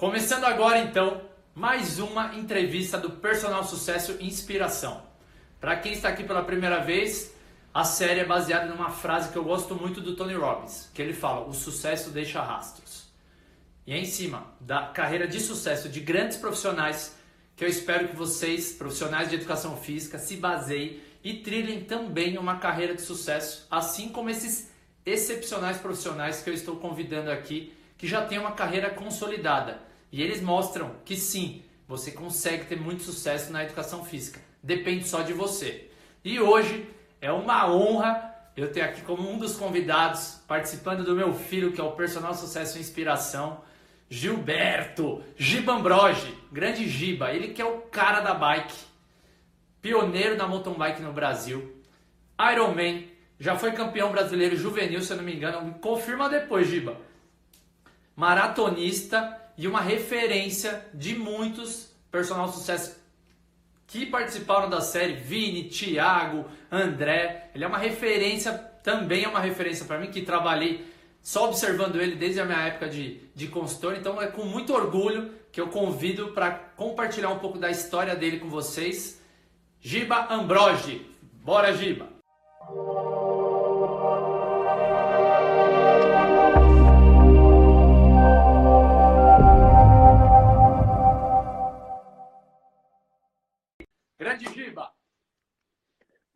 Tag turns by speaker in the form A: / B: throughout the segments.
A: Começando agora então, mais uma entrevista do Personal Sucesso Inspiração. Para quem está aqui pela primeira vez, a série é baseada numa frase que eu gosto muito do Tony Robbins, que ele fala: "O sucesso deixa rastros". E é em cima da carreira de sucesso de grandes profissionais que eu espero que vocês, profissionais de educação física, se baseiem e trilhem também uma carreira de sucesso, assim como esses excepcionais profissionais que eu estou convidando aqui, que já têm uma carreira consolidada e eles mostram que sim, você consegue ter muito sucesso na educação física. Depende só de você. E hoje é uma honra eu ter aqui como um dos convidados, participando do meu filho, que é o Personal Sucesso e Inspiração, Gilberto Gibambroge, grande Giba, ele que é o cara da bike, pioneiro da mountain bike no Brasil, Ironman, já foi campeão brasileiro juvenil, se eu não me engano, confirma depois, Giba. Maratonista, e uma referência de muitos personal sucesso que participaram da série, Vini, Thiago, André. Ele é uma referência, também é uma referência para mim, que trabalhei só observando ele desde a minha época de, de consultor. Então é com muito orgulho que eu convido para compartilhar um pouco da história dele com vocês. Giba Ambrogi. Bora, Giba!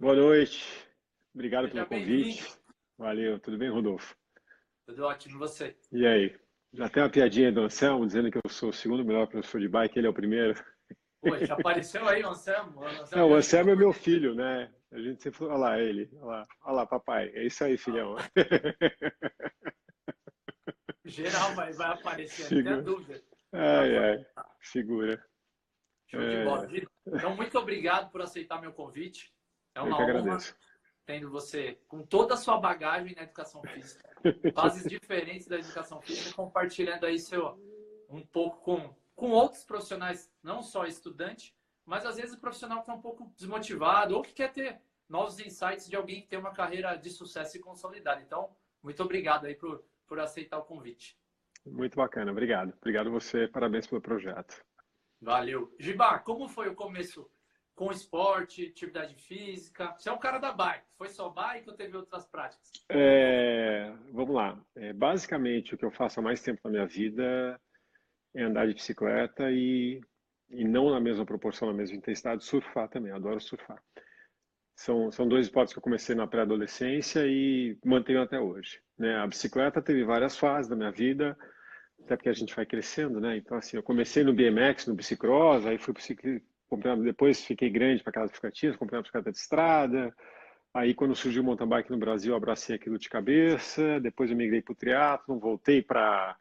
B: Boa noite. Obrigado Seja pelo convite. Valeu. Tudo bem, Rodolfo?
A: Tudo ótimo. você?
B: E aí? Já tem uma piadinha do Anselmo dizendo que eu sou o segundo melhor professor de bike, ele é o primeiro.
A: Já apareceu aí o Anselmo? O
B: Anselmo, Não, o Anselmo é meu filho, né? A gente sempre falou, olha lá ele, olha lá, olha lá, papai. É isso aí, filhão.
A: Geral vai, vai aparecer, Figura. não tem dúvida.
B: Ai, ai, figura.
A: Show de é. bola. Então, muito obrigado por aceitar meu convite. É uma honra tendo você com toda a sua bagagem na educação física, fases diferentes da educação física, compartilhando aí seu um pouco com, com outros profissionais, não só estudante, mas às vezes o profissional que está um pouco desmotivado ou que quer ter novos insights de alguém que tem uma carreira de sucesso e consolidada. Então, muito obrigado aí por, por aceitar o convite.
B: Muito bacana, obrigado. Obrigado você, parabéns pelo projeto.
A: Valeu. Giba, como foi o começo com esporte, atividade física? Você é um cara da bike. Foi só bike ou teve outras práticas?
B: É, vamos lá. É, basicamente, o que eu faço há mais tempo na minha vida é andar de bicicleta e, e não na mesma proporção, na mesma intensidade, surfar também. Adoro surfar. São, são dois esportes que eu comecei na pré-adolescência e mantenho até hoje. Né? A bicicleta teve várias fases da minha vida, até porque a gente vai crescendo, né? Então, assim, eu comecei no BMX, no bicicross, aí fui para comprei, depois fiquei grande para aquelas bicicletinhas, comprei uma bicicleta de estrada. Aí, quando surgiu o mountain bike no Brasil, eu abracei aquilo de cabeça. Depois eu migrei para o triatlon, voltei para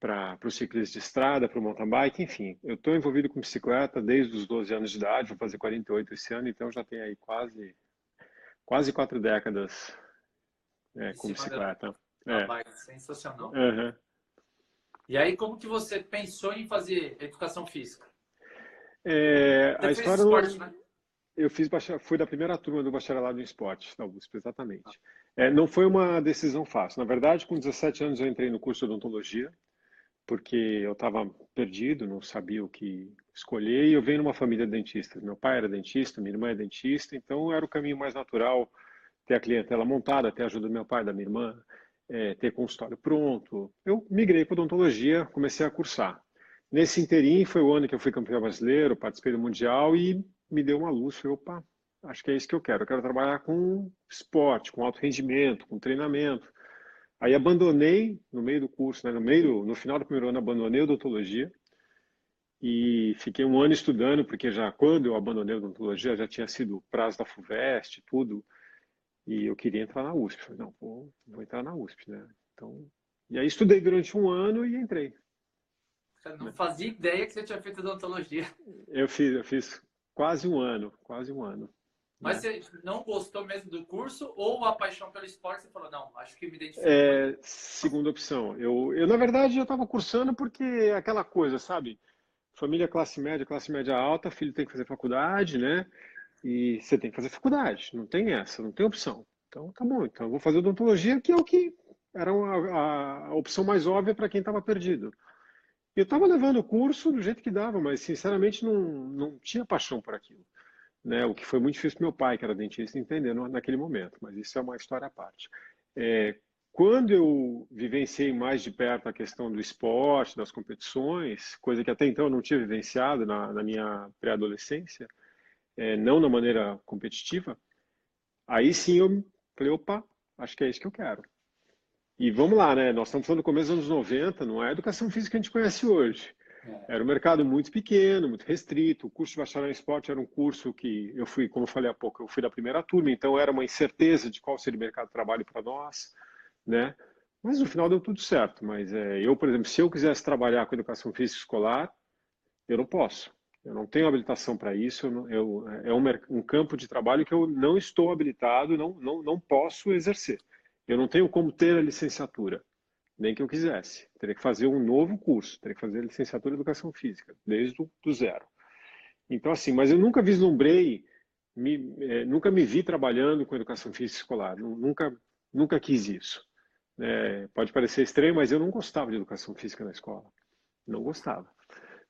B: para o ciclismo de estrada, para o mountain bike, enfim. Eu estou envolvido com bicicleta desde os 12 anos de idade, vou fazer 48 esse ano, então já tenho aí quase, quase quatro décadas é, com bicicleta.
A: É. Bike, sensacional. Uhum. E aí, como que você pensou em fazer educação física?
B: É, a história esporte, não... né? Eu fiz fui da primeira turma do bacharelado em esporte da USP, exatamente. É, não foi uma decisão fácil. Na verdade, com 17 anos eu entrei no curso de odontologia, porque eu estava perdido, não sabia o que escolher, e eu venho numa família de dentistas. Meu pai era dentista, minha irmã é dentista, então era o caminho mais natural ter a clientela montada, ter a ajuda do meu pai, da minha irmã, é, ter consultório pronto. Eu migrei para odontologia, comecei a cursar. Nesse interim foi o ano que eu fui campeão brasileiro, participei do Mundial e me deu uma luz. Falei, opa, acho que é isso que eu quero. Eu quero trabalhar com esporte, com alto rendimento, com treinamento. Aí abandonei no meio do curso, né, no meio, no final do primeiro ano abandonei odontologia e fiquei um ano estudando, porque já quando eu abandonei a odontologia já tinha sido prazo da FUVEST, tudo, e eu queria entrar na USP. Falei, não, vou, vou entrar na USP, né? Então, e aí estudei durante um ano e entrei.
A: Eu não fazia ideia que você tinha feito odontologia.
B: Eu fiz, eu fiz quase um ano, quase um ano.
A: Mas né? você não gostou mesmo do curso ou a paixão pelo esporte? Você falou, não, acho que me identifico.
B: É, segunda opção. Eu, eu, na verdade, eu estava cursando porque é aquela coisa, sabe? Família classe média, classe média alta, filho tem que fazer faculdade, né? E você tem que fazer faculdade. Não tem essa, não tem opção. Então, tá bom. Então, eu vou fazer odontologia, que é o que era uma, a, a opção mais óbvia para quem estava perdido. Eu estava levando o curso do jeito que dava, mas sinceramente não, não tinha paixão por aquilo. Né? O que foi muito difícil para meu pai, que era dentista, entender naquele momento, mas isso é uma história à parte. É, quando eu vivenciei mais de perto a questão do esporte, das competições, coisa que até então eu não tinha vivenciado na, na minha pré-adolescência, é, não na maneira competitiva, aí sim eu falei, opa, acho que é isso que eu quero. E vamos lá, né? Nós estamos falando do começo dos anos 90, não é a educação física que a gente conhece hoje. É. Era um mercado muito pequeno, muito restrito. O curso de bacharel em esporte era um curso que eu fui, como eu falei há pouco, eu fui da primeira turma, então era uma incerteza de qual seria o mercado de trabalho para nós, né? Mas no final deu tudo certo. Mas é, eu, por exemplo, se eu quisesse trabalhar com educação física escolar, eu não posso. Eu não tenho habilitação para isso. Eu, eu, é um, um, campo de trabalho que eu não estou habilitado, não, não, não posso exercer. Eu não tenho como ter a licenciatura nem que eu quisesse. Teria que fazer um novo curso, teria que fazer a licenciatura em Educação Física, desde o do zero. Então, assim, mas eu nunca vislumbrei, me, é, nunca me vi trabalhando com Educação Física Escolar, nunca, nunca quis isso. É, pode parecer estranho, mas eu não gostava de Educação Física na escola. Não gostava.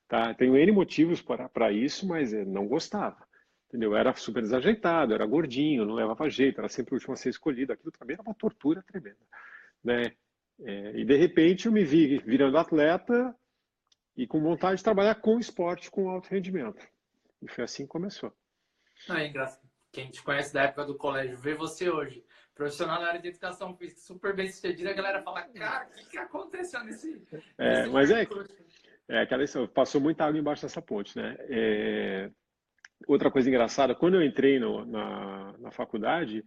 B: Tá? Tenho N motivos para isso, mas é, não gostava. Entendeu? Era super desajeitado, era gordinho, não levava jeito, era sempre o último a ser escolhido. Aquilo também era uma tortura tremenda. Né? É, e de repente eu me vi virando atleta e com vontade de trabalhar com esporte, com alto rendimento. E foi assim que começou.
A: É engraçado. Quem te conhece da época do colégio, vê você hoje, profissional na área de educação física, super bem sucedido, a galera fala, cara, o que, que aconteceu nesse.
B: É, nesse mas é, é aquela passou muita água embaixo dessa ponte, né? É, outra coisa engraçada, quando eu entrei no, na, na faculdade,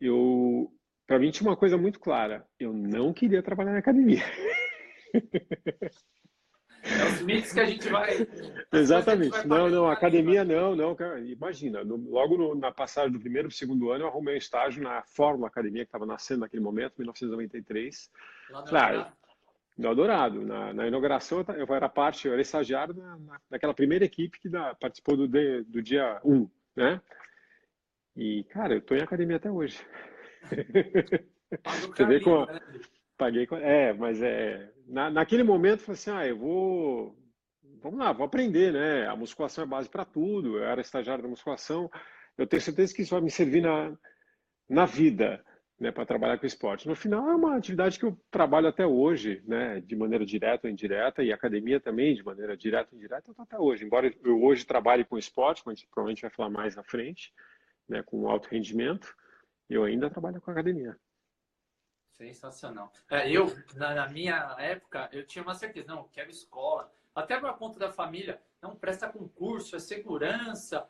B: eu para mim tinha uma coisa muito clara: eu não queria trabalhar na academia.
A: É os mitos que a gente vai.
B: Exatamente. Vai não, não, academia não, não. Imagina, no, logo no, na passagem do primeiro para o segundo ano, eu arrumei um estágio na Fórmula Academia, que estava nascendo naquele momento, 1993. Lá no claro, no Eldorado. Na, na inauguração, eu era parte, eu era estagiário na, na, naquela primeira equipe que da, participou do, do dia 1, né? E, cara, eu estou em academia até hoje. Você vê como. Né? Paguei. É, mas é. Na, naquele momento, eu falei assim: ah, eu vou. Vamos lá, vou aprender, né? A musculação é base para tudo. Eu era estagiário da musculação. Eu tenho certeza que isso vai me servir na, na vida, né, para trabalhar com esporte. No final, é uma atividade que eu trabalho até hoje, né, de maneira direta ou indireta, e academia também, de maneira direta ou indireta, eu até hoje. Embora eu hoje trabalhe com esporte, como a gente provavelmente vai falar mais na frente, né, com alto rendimento, eu ainda trabalho com academia.
A: Sensacional. É, eu, na, na, minha época, eu tinha uma certeza, não, quero escola. Até para conta da família, não, presta concurso, é segurança.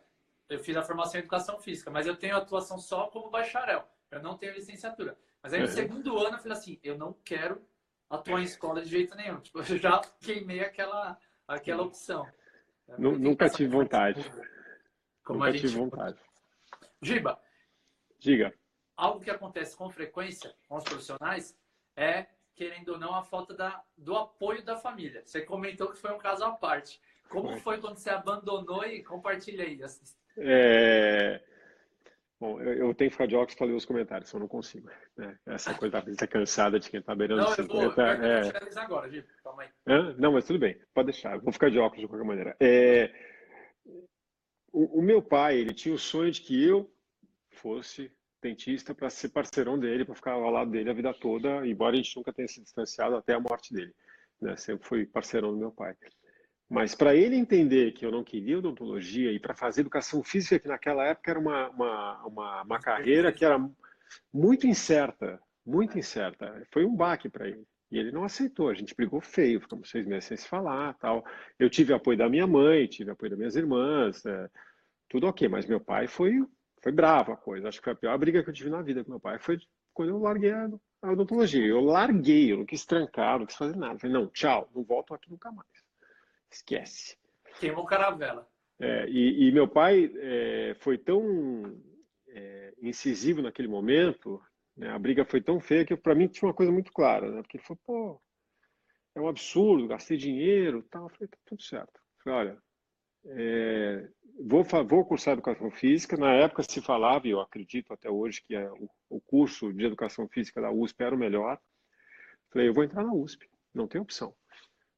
A: Eu fiz a formação em educação física, mas eu tenho atuação só como bacharel. Eu não tenho licenciatura. Mas aí no uhum. segundo ano eu falei assim, eu não quero atuar em escola de jeito nenhum. Tipo, eu já queimei aquela, aquela opção.
B: Nunca tive vontade. Como nunca a gente... tive vontade.
A: Giba.
B: Diga
A: algo que acontece com frequência com os profissionais é, querendo ou não, a falta da, do apoio da família. Você comentou que foi um caso à parte. Como foi quando você abandonou e compartilha aí?
B: É... Bom, eu, eu, tenho que ficar de óculos para ler os comentários, eu não consigo. Né? Essa coisa da vida cansada de quem está beirando não, 50. Eu vou,
A: é... eu agora, Gil. Calma aí.
B: Hã? Não, mas tudo bem, pode deixar. Eu vou ficar de óculos de qualquer maneira. É... O, o meu pai, ele tinha o sonho de que eu fosse dentista para ser parceirão dele, para ficar ao lado dele a vida toda, embora a gente nunca tenha se distanciado até a morte dele. Né? Sempre fui parceirão do meu pai. Mas para ele entender que eu não queria odontologia e para fazer educação física, que naquela época era uma, uma, uma, uma carreira que era muito incerta, muito incerta. Foi um baque para ele. E ele não aceitou. A gente brigou feio, ficamos seis meses sem se falar, tal. Eu tive apoio da minha mãe, tive apoio das minhas irmãs, é, tudo ok. Mas meu pai foi foi brava a coisa. Acho que foi a pior briga que eu tive na vida com meu pai. Foi quando eu larguei a, a odontologia. Eu larguei, eu não quis trancar, não quis fazer nada. falei, não, tchau, não volto aqui nunca mais. Esquece.
A: Queimou caravela.
B: É, e, e, meu pai é, foi tão é, incisivo naquele momento, né, a briga foi tão feia que para mim tinha uma coisa muito clara, né, porque ele falou, pô, é um absurdo, gastei dinheiro tal. Eu falei, tá tudo certo. Eu falei, olha, é, vou, vou cursar educação física. Na época se falava, e eu acredito até hoje, que é o, o, curso de educação física da USP era o melhor. Falei, eu vou entrar na USP, não tem opção.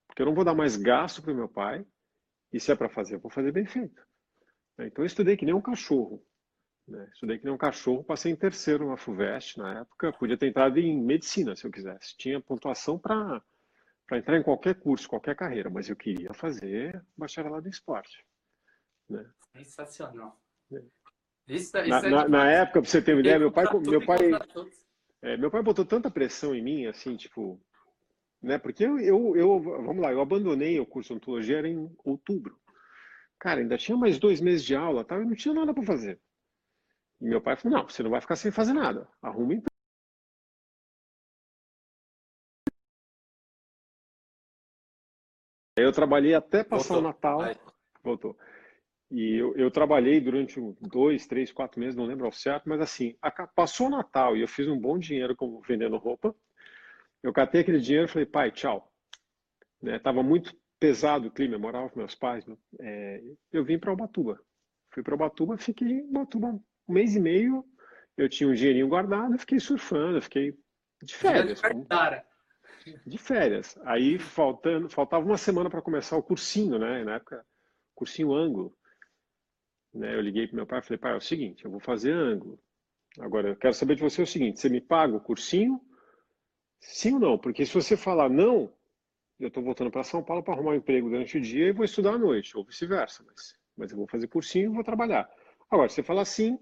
B: Porque eu não vou dar mais gasto para o meu pai, e se é para fazer, eu vou fazer bem feito. Então eu estudei que nem um cachorro. Né? Estudei que nem um cachorro, passei em terceiro na FUVEST na época, podia ter entrado em medicina se eu quisesse. Tinha pontuação para entrar em qualquer curso, qualquer carreira, mas eu queria fazer bacharelado em esporte. Né?
A: Sensacional.
B: É. Isso, isso na, é na, na, época, para você ter uma ideia, meu pai, meu pai, é, meu pai botou tanta pressão em mim, assim, tipo, né? Porque eu, eu, eu, vamos lá, eu abandonei o curso de ontologia era em outubro. Cara, ainda tinha mais dois meses de aula, tá? Eu não tinha nada para fazer. E meu pai falou: não, você não vai ficar sem fazer nada. Arruma então. Eu trabalhei até passar Voltou. o Natal. Voltou. E eu, eu, trabalhei durante dois, três, quatro meses, não lembro ao certo, mas assim, passou o Natal e eu fiz um bom dinheiro como vendendo roupa. Eu catei aquele dinheiro e falei, pai, tchau. Né, tava muito pesado o clima, eu morava com meus pais. É, eu vim para Ubatuba. Fui para Ubatuba, fiquei em Ubatuba um mês e meio. Eu tinha um dinheirinho guardado, fiquei surfando, fiquei de férias. Como... De férias. Aí faltando, faltava uma semana para começar o cursinho, né? Na época, cursinho ângulo. Né? Eu liguei para meu pai e falei, pai, é o seguinte, eu vou fazer ângulo. Agora, eu quero saber de você o seguinte, você me paga o cursinho? Sim ou não? Porque se você falar não, eu estou voltando para São Paulo para arrumar um emprego durante o dia e vou estudar à noite, ou vice-versa. Mas, mas eu vou fazer cursinho e vou trabalhar. Agora, se você falar sim,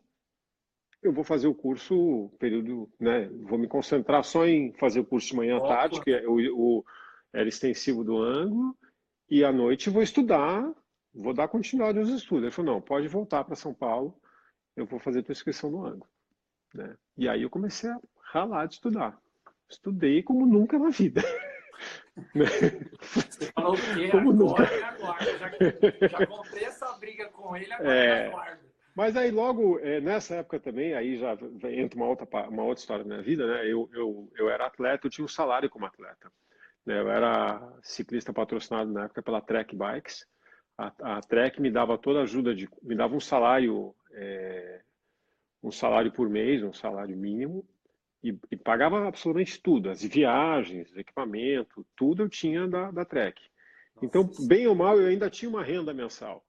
B: eu vou fazer o curso período, né? Vou me concentrar só em fazer o curso de manhã à tarde, que é o, o, era extensivo do ângulo, e à noite vou estudar vou dar continuidade aos estudos. Ele falou, não, pode voltar para São Paulo, eu vou fazer a tua inscrição no ângulo. Né? E aí eu comecei a ralar de estudar. Estudei como nunca na vida.
A: Você falou o quê? Como agora nunca. aguarda. Já, já comprei essa briga com ele, agora é... aguardo.
B: Mas aí logo, é, nessa época também, aí já entra uma outra, uma outra história da minha vida, né? Eu, eu, eu era atleta, eu tinha um salário como atleta. Né? Eu era ciclista patrocinado na época pela Trek Bikes a, a Trek me dava toda a ajuda, de, me dava um salário, é, um salário por mês, um salário mínimo, e, e, pagava absolutamente tudo, as viagens, equipamento, tudo eu tinha da, da Trek. Então, bem ou mal, eu ainda tinha uma renda mensal.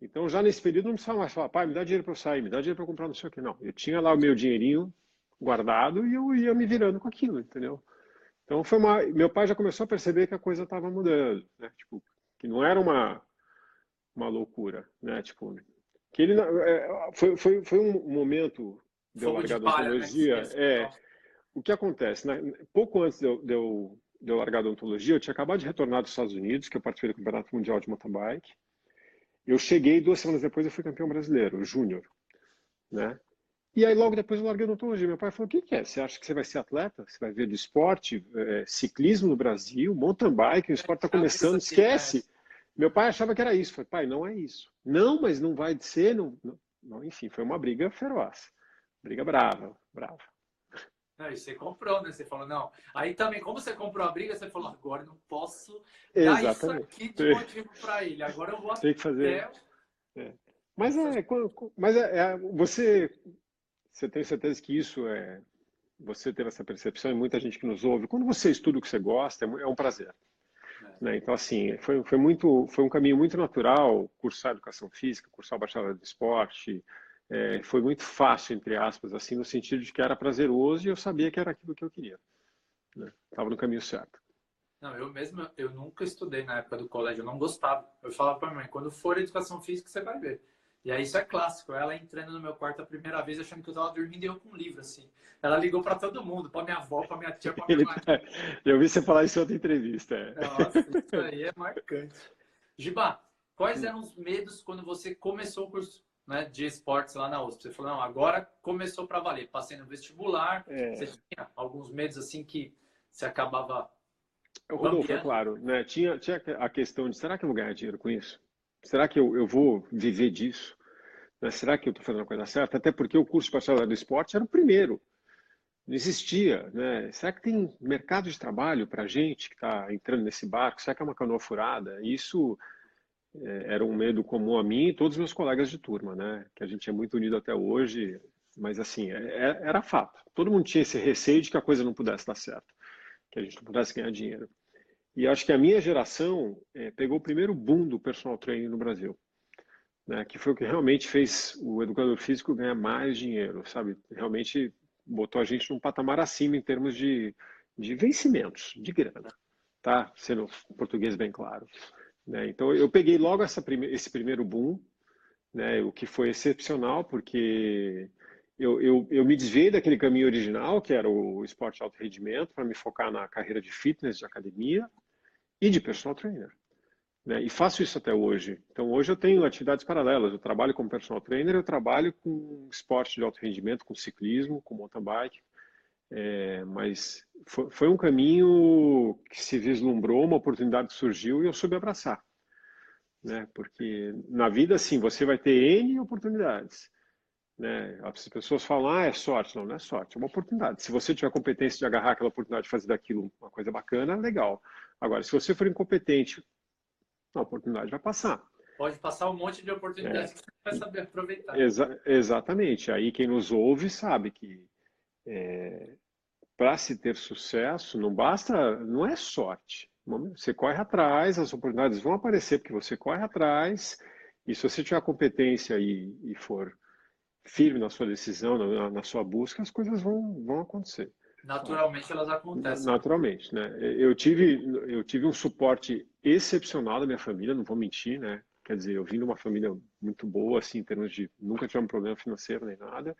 B: Então, já nesse período, não precisava mais falar, pai, me dá dinheiro para eu sair, me dá dinheiro para comprar não sei o que. Não, eu tinha lá o meu dinheirinho guardado e eu ia me virando com aquilo, entendeu? Então, foi uma... Meu pai já começou a perceber que a coisa estava mudando, né? Tipo, que não era uma uma loucura, né? Tipo, que ele é, foi, foi, foi um momento de eu largar da né? ontologia. Né? É, o que acontece? Né? Pouco antes de eu, de, eu, de eu largar da ontologia, eu tinha acabado de retornar dos Estados Unidos, que eu participei do Campeonato Mundial de Mountain Bike. Eu cheguei duas semanas depois eu fui campeão brasileiro, júnior, né? E aí logo depois eu larguei a odontologia. Meu pai falou: "O que, que é? Você acha que você vai ser atleta? Você vai ver do esporte, é, ciclismo no Brasil, mountain bike, o esporte está começando, esquece." Meu pai achava que era isso. Falei, pai, não é isso. Não, mas não vai ser. Não, não. Enfim, foi uma briga feroz. Briga brava, brava.
A: Não, e você comprou, né? Você falou, não. Aí também, como você comprou a briga, você falou, agora não posso dar Exatamente. isso aqui de motivo para ele. Agora eu vou
B: Tem que fazer. É. Mas é, mas é, é, você, você tem certeza que isso é, você teve essa percepção e muita gente que nos ouve. Quando você estuda o que você gosta, é, é um prazer. Né? Então, assim, foi, foi, muito, foi um caminho muito natural cursar educação física, cursar o bacharelado de esporte. É, foi muito fácil, entre aspas, assim, no sentido de que era prazeroso e eu sabia que era aquilo que eu queria. Estava né? no caminho certo.
A: Não, eu mesmo, eu nunca estudei na época do colégio, eu não gostava. Eu falava para minha mãe, quando for educação física, você vai ver. E aí isso é clássico. Ela entrando no meu quarto a primeira vez, achando que eu tava dormindo e eu com um livro, assim. Ela ligou para todo mundo, para minha avó, para minha tia, para minha mãe.
B: Eu vi você falar isso em outra entrevista.
A: É. Nossa, isso aí é marcante. Giba, quais eram os medos quando você começou o curso né, de esportes lá na USP? Você falou, não, agora começou para valer. Passei no vestibular, é. você tinha alguns medos assim que você acabava...
B: Rodolfo, é claro, né? tinha, tinha a questão de, será que eu vou ganhar dinheiro com isso? Será que eu, eu vou viver disso? Né? Será que eu estou fazendo a coisa certa? Até porque o curso de bacharelado do esporte era o primeiro. Não existia. Né? Será que tem mercado de trabalho para a gente que está entrando nesse barco? Será que é uma canoa furada? Isso era um medo comum a mim e todos os meus colegas de turma, né? que a gente é muito unido até hoje. Mas, assim, é, é, era fato. Todo mundo tinha esse receio de que a coisa não pudesse dar certo, que a gente não pudesse ganhar dinheiro. E acho que a minha geração é, pegou o primeiro boom do personal training no Brasil, né, que foi o que realmente fez o educador físico ganhar mais dinheiro, sabe? Realmente botou a gente num patamar acima em termos de, de vencimentos, de grana, tá? Sendo português bem claro. Né? Então eu peguei logo prime esse primeiro boom, né, o que foi excepcional, porque eu, eu, eu me desviei daquele caminho original, que era o esporte de alto rendimento, para me focar na carreira de fitness, de academia e de personal trainer. Né? E faço isso até hoje. Então, hoje eu tenho atividades paralelas. Eu trabalho como personal trainer, eu trabalho com esporte de alto rendimento, com ciclismo, com mountain bike. É, mas foi, foi um caminho que se vislumbrou, uma oportunidade surgiu e eu soube abraçar. Né? Porque na vida, assim, você vai ter N oportunidades. Né? As pessoas falam, ah, é sorte. Não, não é sorte, é uma oportunidade. Se você tiver competência de agarrar aquela oportunidade de fazer daquilo uma coisa bacana, legal. Agora, se você for incompetente, a oportunidade vai passar.
A: Pode passar um monte de oportunidades é. que você vai saber aproveitar.
B: Exa exatamente. Aí quem nos ouve sabe que é, para se ter sucesso, não basta, não é sorte. Você corre atrás, as oportunidades vão aparecer porque você corre atrás, e se você tiver competência e, e for firme na sua decisão, na, na, sua busca, as coisas vão, vão acontecer.
A: Naturalmente elas acontecem.
B: Naturalmente, né? Eu tive, eu tive um suporte excepcional da minha família, não vou mentir, né? Quer dizer, eu vim de uma família muito boa, assim, em termos de nunca tive um problema financeiro nem nada.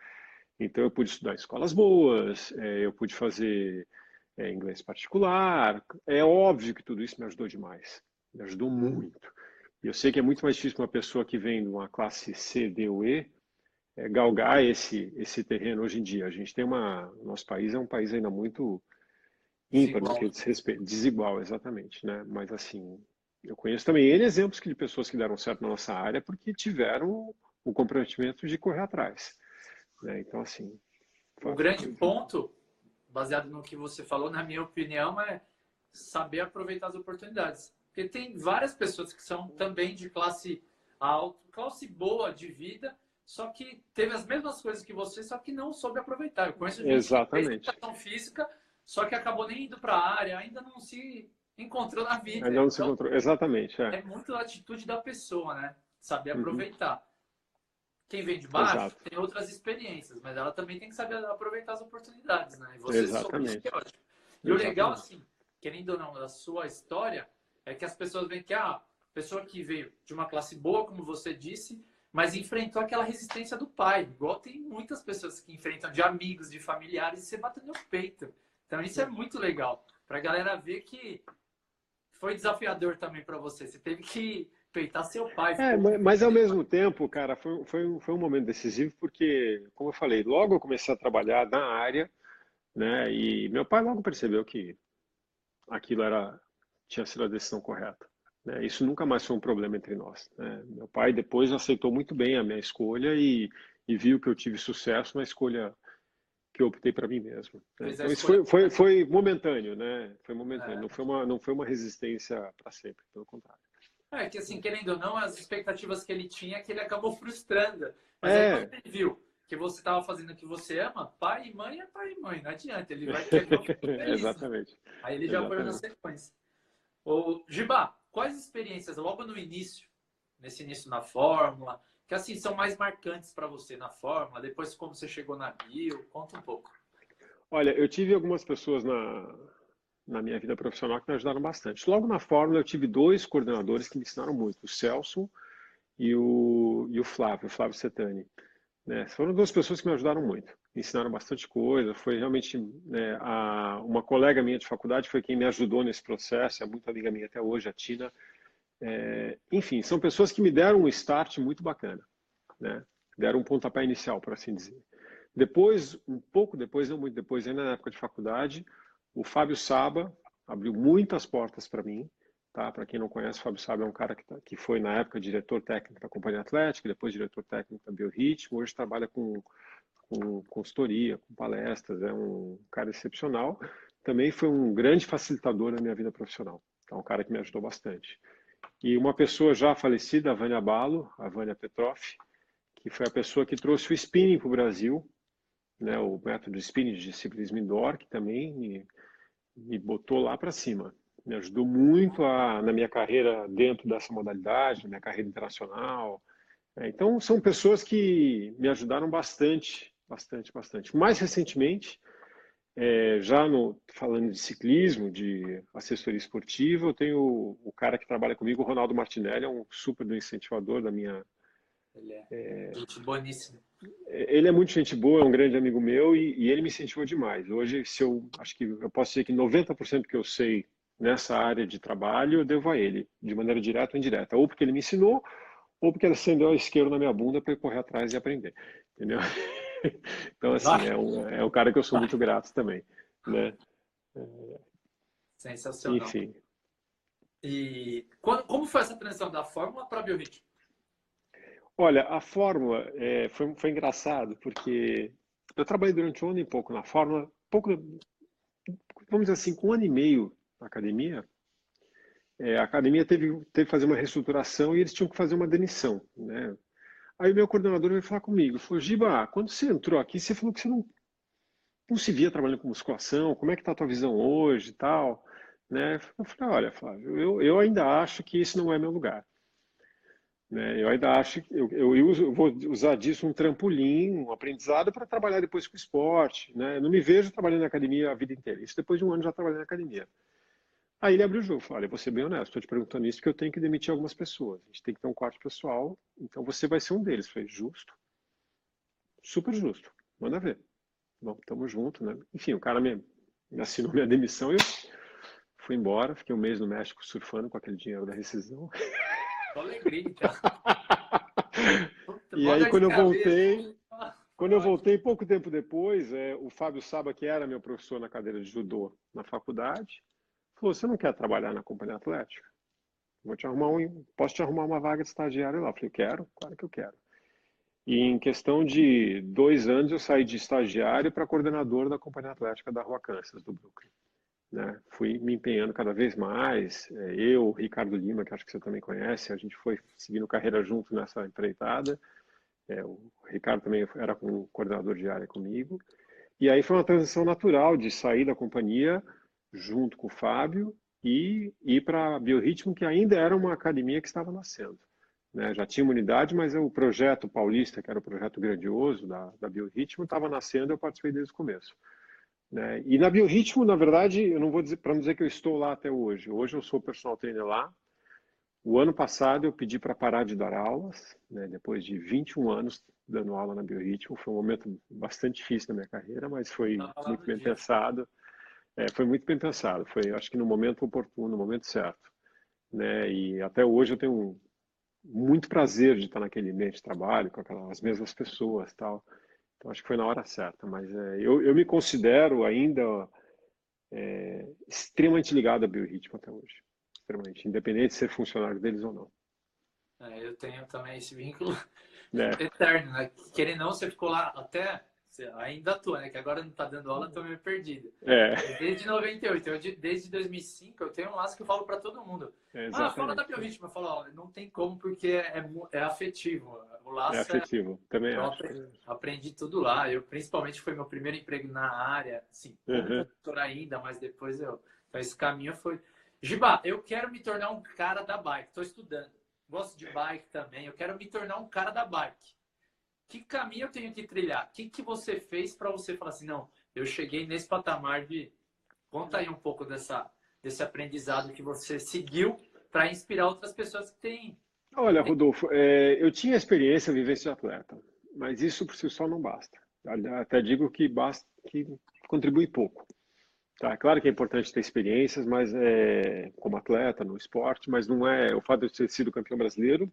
B: Então eu pude estudar em escolas boas, é, eu pude fazer é, inglês particular. É óbvio que tudo isso me ajudou demais, me ajudou muito. E eu sei que é muito mais difícil uma pessoa que vem de uma classe C, D ou E é, galgar esse, esse terreno hoje em dia. A gente tem uma. Nosso país é um país ainda muito ímpar no que diz respeito. Desigual, exatamente. Né? Mas, assim, eu conheço também N exemplos de pessoas que deram certo na nossa área porque tiveram o comprometimento de correr atrás. Né? Então, assim.
A: O grande ponto, baseado no que você falou, na minha opinião, é saber aproveitar as oportunidades. Porque tem várias pessoas que são também de classe alta, classe boa de vida, só que teve as mesmas coisas que você, só que não soube aproveitar. Eu conheço gente
B: Exatamente.
A: que fez física, só que acabou nem indo para a área, ainda não se encontrou na vida.
B: Ainda não então, se encontrou, exatamente. É.
A: é muito a atitude da pessoa, né? Saber uhum. aproveitar. Uhum. Quem vem de baixo Exato. tem outras experiências, mas ela também tem que saber aproveitar as oportunidades, né? E você
B: Exatamente. que é
A: ótimo. E o legal, assim, querendo ou não, da sua história, é que as pessoas veem que ah, a pessoa que veio de uma classe boa, como você disse, mas enfrentou aquela resistência do pai. Igual tem muitas pessoas que enfrentam de amigos, de familiares, e você bate no peito. Então isso é muito legal. Pra galera ver que foi desafiador também para você. Você teve que peitar seu pai.
B: É, mas, mas ao mesmo tempo, cara, foi, foi, um, foi um momento decisivo porque, como eu falei, logo eu comecei a trabalhar na área, né? E meu pai logo percebeu que aquilo era tinha sido a decisão correta. Né? Isso nunca mais foi um problema entre nós. Né? Meu pai depois aceitou muito bem a minha escolha e, e viu que eu tive sucesso na escolha que eu optei para mim mesmo. Né? Então, isso foi, foi, foi momentâneo, né? Foi momentâneo. É. Não foi uma não foi uma resistência para sempre, pelo contrário.
A: É que assim, querendo ou não, as expectativas que ele tinha, que ele acabou frustrando. Mas é. aí quando ele viu que você estava fazendo o que você ama, pai e mãe é pai e mãe, não adianta, ele vai o
B: Exatamente.
A: Aí ele já foi na sequência. O Giba, quais experiências logo no início, nesse início na Fórmula, que assim são mais marcantes para você na Fórmula, depois como você chegou na Bio, conta um pouco.
B: Olha, eu tive algumas pessoas na, na minha vida profissional que me ajudaram bastante. Logo na Fórmula eu tive dois coordenadores que me ensinaram muito, o Celso e o, e o Flávio, o Flávio Setani. Né? Foram duas pessoas que me ajudaram muito, me ensinaram bastante coisa. Foi realmente né, a, uma colega minha de faculdade foi quem me ajudou nesse processo, é muito amiga minha até hoje, a Tina. É, enfim, são pessoas que me deram um start muito bacana, né? deram um pontapé inicial, por assim dizer. Depois, um pouco depois, não muito depois, ainda na época de faculdade, o Fábio Saba abriu muitas portas para mim. Tá? Para quem não conhece, o Fábio Sábio é um cara que, tá, que foi, na época, diretor técnico da Companhia Atlética, depois diretor técnico da Biorritmo, hoje trabalha com, com consultoria, com palestras, é um cara excepcional. Também foi um grande facilitador na minha vida profissional. É um cara que me ajudou bastante. E uma pessoa já falecida, a Vânia Balo, a Vânia Petroff, que foi a pessoa que trouxe o spinning para o Brasil, né, o método spinning de ciclismo indoor, que também me, botou lá para cima me ajudou muito a, na minha carreira dentro dessa modalidade, na minha carreira internacional. É, então, são pessoas que me ajudaram bastante, bastante, bastante. Mais recentemente, é, já no, falando de ciclismo, de assessoria esportiva, eu tenho o, o cara que trabalha comigo, o Ronaldo Martinelli, é um super do incentivador da minha.
A: Ele é, é boníssimo.
B: Ele é muito gente boa, é um grande amigo meu e, e, ele me incentivou demais. Hoje, se eu acho que eu posso dizer que 90% que eu sei nessa área de trabalho, eu devo a ele, de maneira direta ou indireta. Ou porque ele me ensinou, ou porque ele acendeu a isqueiro na minha bunda para eu correr atrás e aprender. Entendeu? Então, assim, é um, é um cara que eu sou muito grato também. Né?
A: Sensacional. Enfim. E quando, como foi essa transição da Fórmula para a Biorritmo?
B: Olha, a Fórmula é, foi, foi engraçado, porque eu trabalhei durante um ano e pouco na Fórmula, pouco, vamos dizer assim, com um ano e meio na academia, é, a academia teve, teve que fazer uma reestruturação e eles tinham que fazer uma demissão. Né? Aí o meu coordenador veio falar comigo, falou, Giba, quando você entrou aqui, você falou que você não, não se via trabalhando com musculação, como é que está a tua visão hoje e tal? Né? Eu falei, olha, Flávio, eu, eu ainda acho que esse não é meu lugar. Né? Eu ainda acho que eu, eu, eu vou usar disso um trampolim, um aprendizado para trabalhar depois com esporte. Né? Eu não me vejo trabalhando na academia a vida inteira. Isso depois de um ano já trabalhando na academia. Aí ele abriu o jogo, falou, olha, vou ser bem honesto, estou te perguntando isso porque eu tenho que demitir algumas pessoas. A gente tem que ter um quarto pessoal, então você vai ser um deles. Eu falei, justo. Super justo. Manda ver. Bom, tamo junto, né? Enfim, o cara me, me assinou minha demissão e eu fui embora. Fiquei um mês no México surfando com aquele dinheiro da rescisão.
A: alegria, então.
B: e aí, quando eu voltei, quando eu voltei, pouco tempo depois, é, o Fábio Saba, que era meu professor na cadeira de judô na faculdade, falou: Você não quer trabalhar na companhia atlética? Vou te arrumar um, posso te arrumar uma vaga de estagiário lá? Eu falei: Quero, claro que eu quero. E em questão de dois anos, eu saí de estagiário para coordenador da companhia atlética da Rua Kansas, do Brooklyn. Né? Fui me empenhando cada vez mais. É, eu, Ricardo Lima, que acho que você também conhece, a gente foi seguindo carreira junto nessa empreitada. É, o Ricardo também era um coordenador de área comigo. E aí foi uma transição natural de sair da companhia junto com o Fábio e ir para a Biorritmo, que ainda era uma academia que estava nascendo. Né? Já tinha uma unidade, mas o projeto paulista, que era o projeto grandioso da, da Biorritmo, estava nascendo e eu participei desde o começo. Né? E na Biorritmo, na verdade, eu não vou dizer para não dizer que eu estou lá até hoje. Hoje eu sou personal trainer lá. O ano passado eu pedi para parar de dar aulas, né? depois de 21 anos dando aula na Biorritmo. Foi um momento bastante difícil na minha carreira, mas foi muito bem dia. pensado. É, foi muito bem pensado. Foi, acho que no momento oportuno, no momento certo. Né? E até hoje eu tenho muito prazer de estar naquele ambiente de trabalho com aquelas mesmas pessoas, tal. Então acho que foi na hora certa. Mas é, eu, eu me considero ainda é, extremamente ligado a biorritmo até hoje. Extremamente, independente de ser funcionário deles ou não.
A: É, eu tenho também esse vínculo é. eterno, né? Querendo não, você ficou lá até ainda atua, né? Que agora não tá dando aula, tô meio perdido.
B: É.
A: Desde 98, eu, desde 2005, eu tenho um laço que eu falo para todo mundo. É, ah, fala da Biorritmo. Eu falo, ó, não tem como porque é, é afetivo. O laço
B: é afetivo, é, também
A: eu. Aprendi, aprendi, tudo lá. Eu, principalmente, foi meu primeiro emprego na área, assim, uhum. ainda, mas depois eu... Então, esse caminho foi... Giba, eu quero me tornar um cara da bike. Tô estudando. Gosto de bike também. Eu quero me tornar um cara da bike que caminho eu tenho que trilhar? O que, que você fez para você falar assim, não, eu cheguei nesse patamar de... Conta aí um pouco dessa, desse aprendizado que você seguiu para inspirar outras pessoas que têm...
B: Olha, Rodolfo, é, eu tinha experiência, vivência de atleta, mas isso por si só não basta. Até digo que basta, que contribui pouco. Tá, claro que é importante ter experiências, mas é, como atleta no esporte, mas não é o fato de eu ter sido campeão brasileiro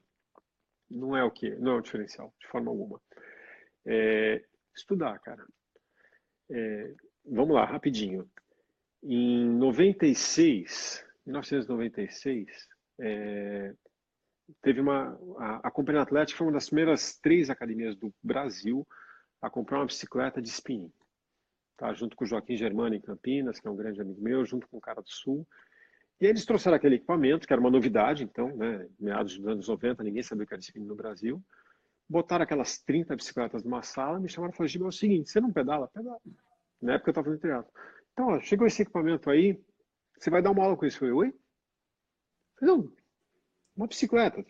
B: não é o que, não é o diferencial de forma alguma. É, estudar, cara. É, vamos lá, rapidinho. Em 96, 1996, é, teve uma a, a Companhia Atlética foi uma das primeiras três academias do Brasil a comprar uma bicicleta de spinning. Tá, junto com o Joaquim Germano em Campinas, que é um grande amigo meu, junto com o cara do Sul. E eles trouxeram aquele equipamento, que era uma novidade, então, né, meados dos anos 90, ninguém sabia o que era spinning no Brasil botaram aquelas 30 bicicletas numa sala, me chamaram e falaram, Giba, é o seguinte, você não pedala? Pedala. Na época eu estava no triatlo. Então, ó, chegou esse equipamento aí, Você vai dar uma aula com isso? Eu falei, oi? Não, uma bicicleta.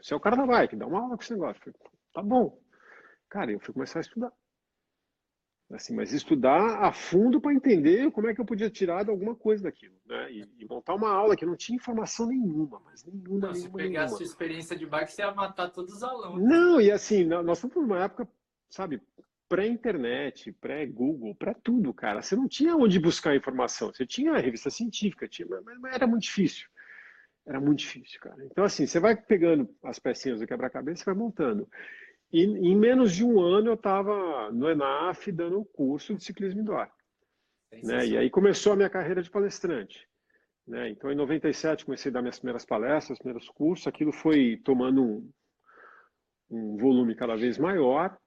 B: Você é o cara da bike, dá uma aula com esse negócio. Falei, tá bom. Cara, eu fui começar a estudar. Assim, mas estudar a fundo para entender como é que eu podia tirar alguma coisa daquilo, né? E, e, montar uma aula que não tinha informação nenhuma, mas nenhuma, não, nenhuma,
A: Se pegar
B: nenhuma.
A: a sua experiência de bike, você ia matar todos os alunos.
B: Não, e assim, nós estamos numa época, sabe, pré-internet, pré-Google, pré-tudo, cara. Você não tinha onde buscar informação. Você tinha a revista científica, tinha, mas, mas era muito difícil. Era muito difícil, cara. Então, assim, você vai pegando as pecinhas do quebra-cabeça e vai montando. E em menos de um ano eu estava no ENAF dando um curso de ciclismo indoor. Né? E aí começou a minha carreira de palestrante. Né? Então, em 97, comecei a dar minhas primeiras palestras, primeiros cursos. Aquilo foi tomando um, um volume cada vez maior.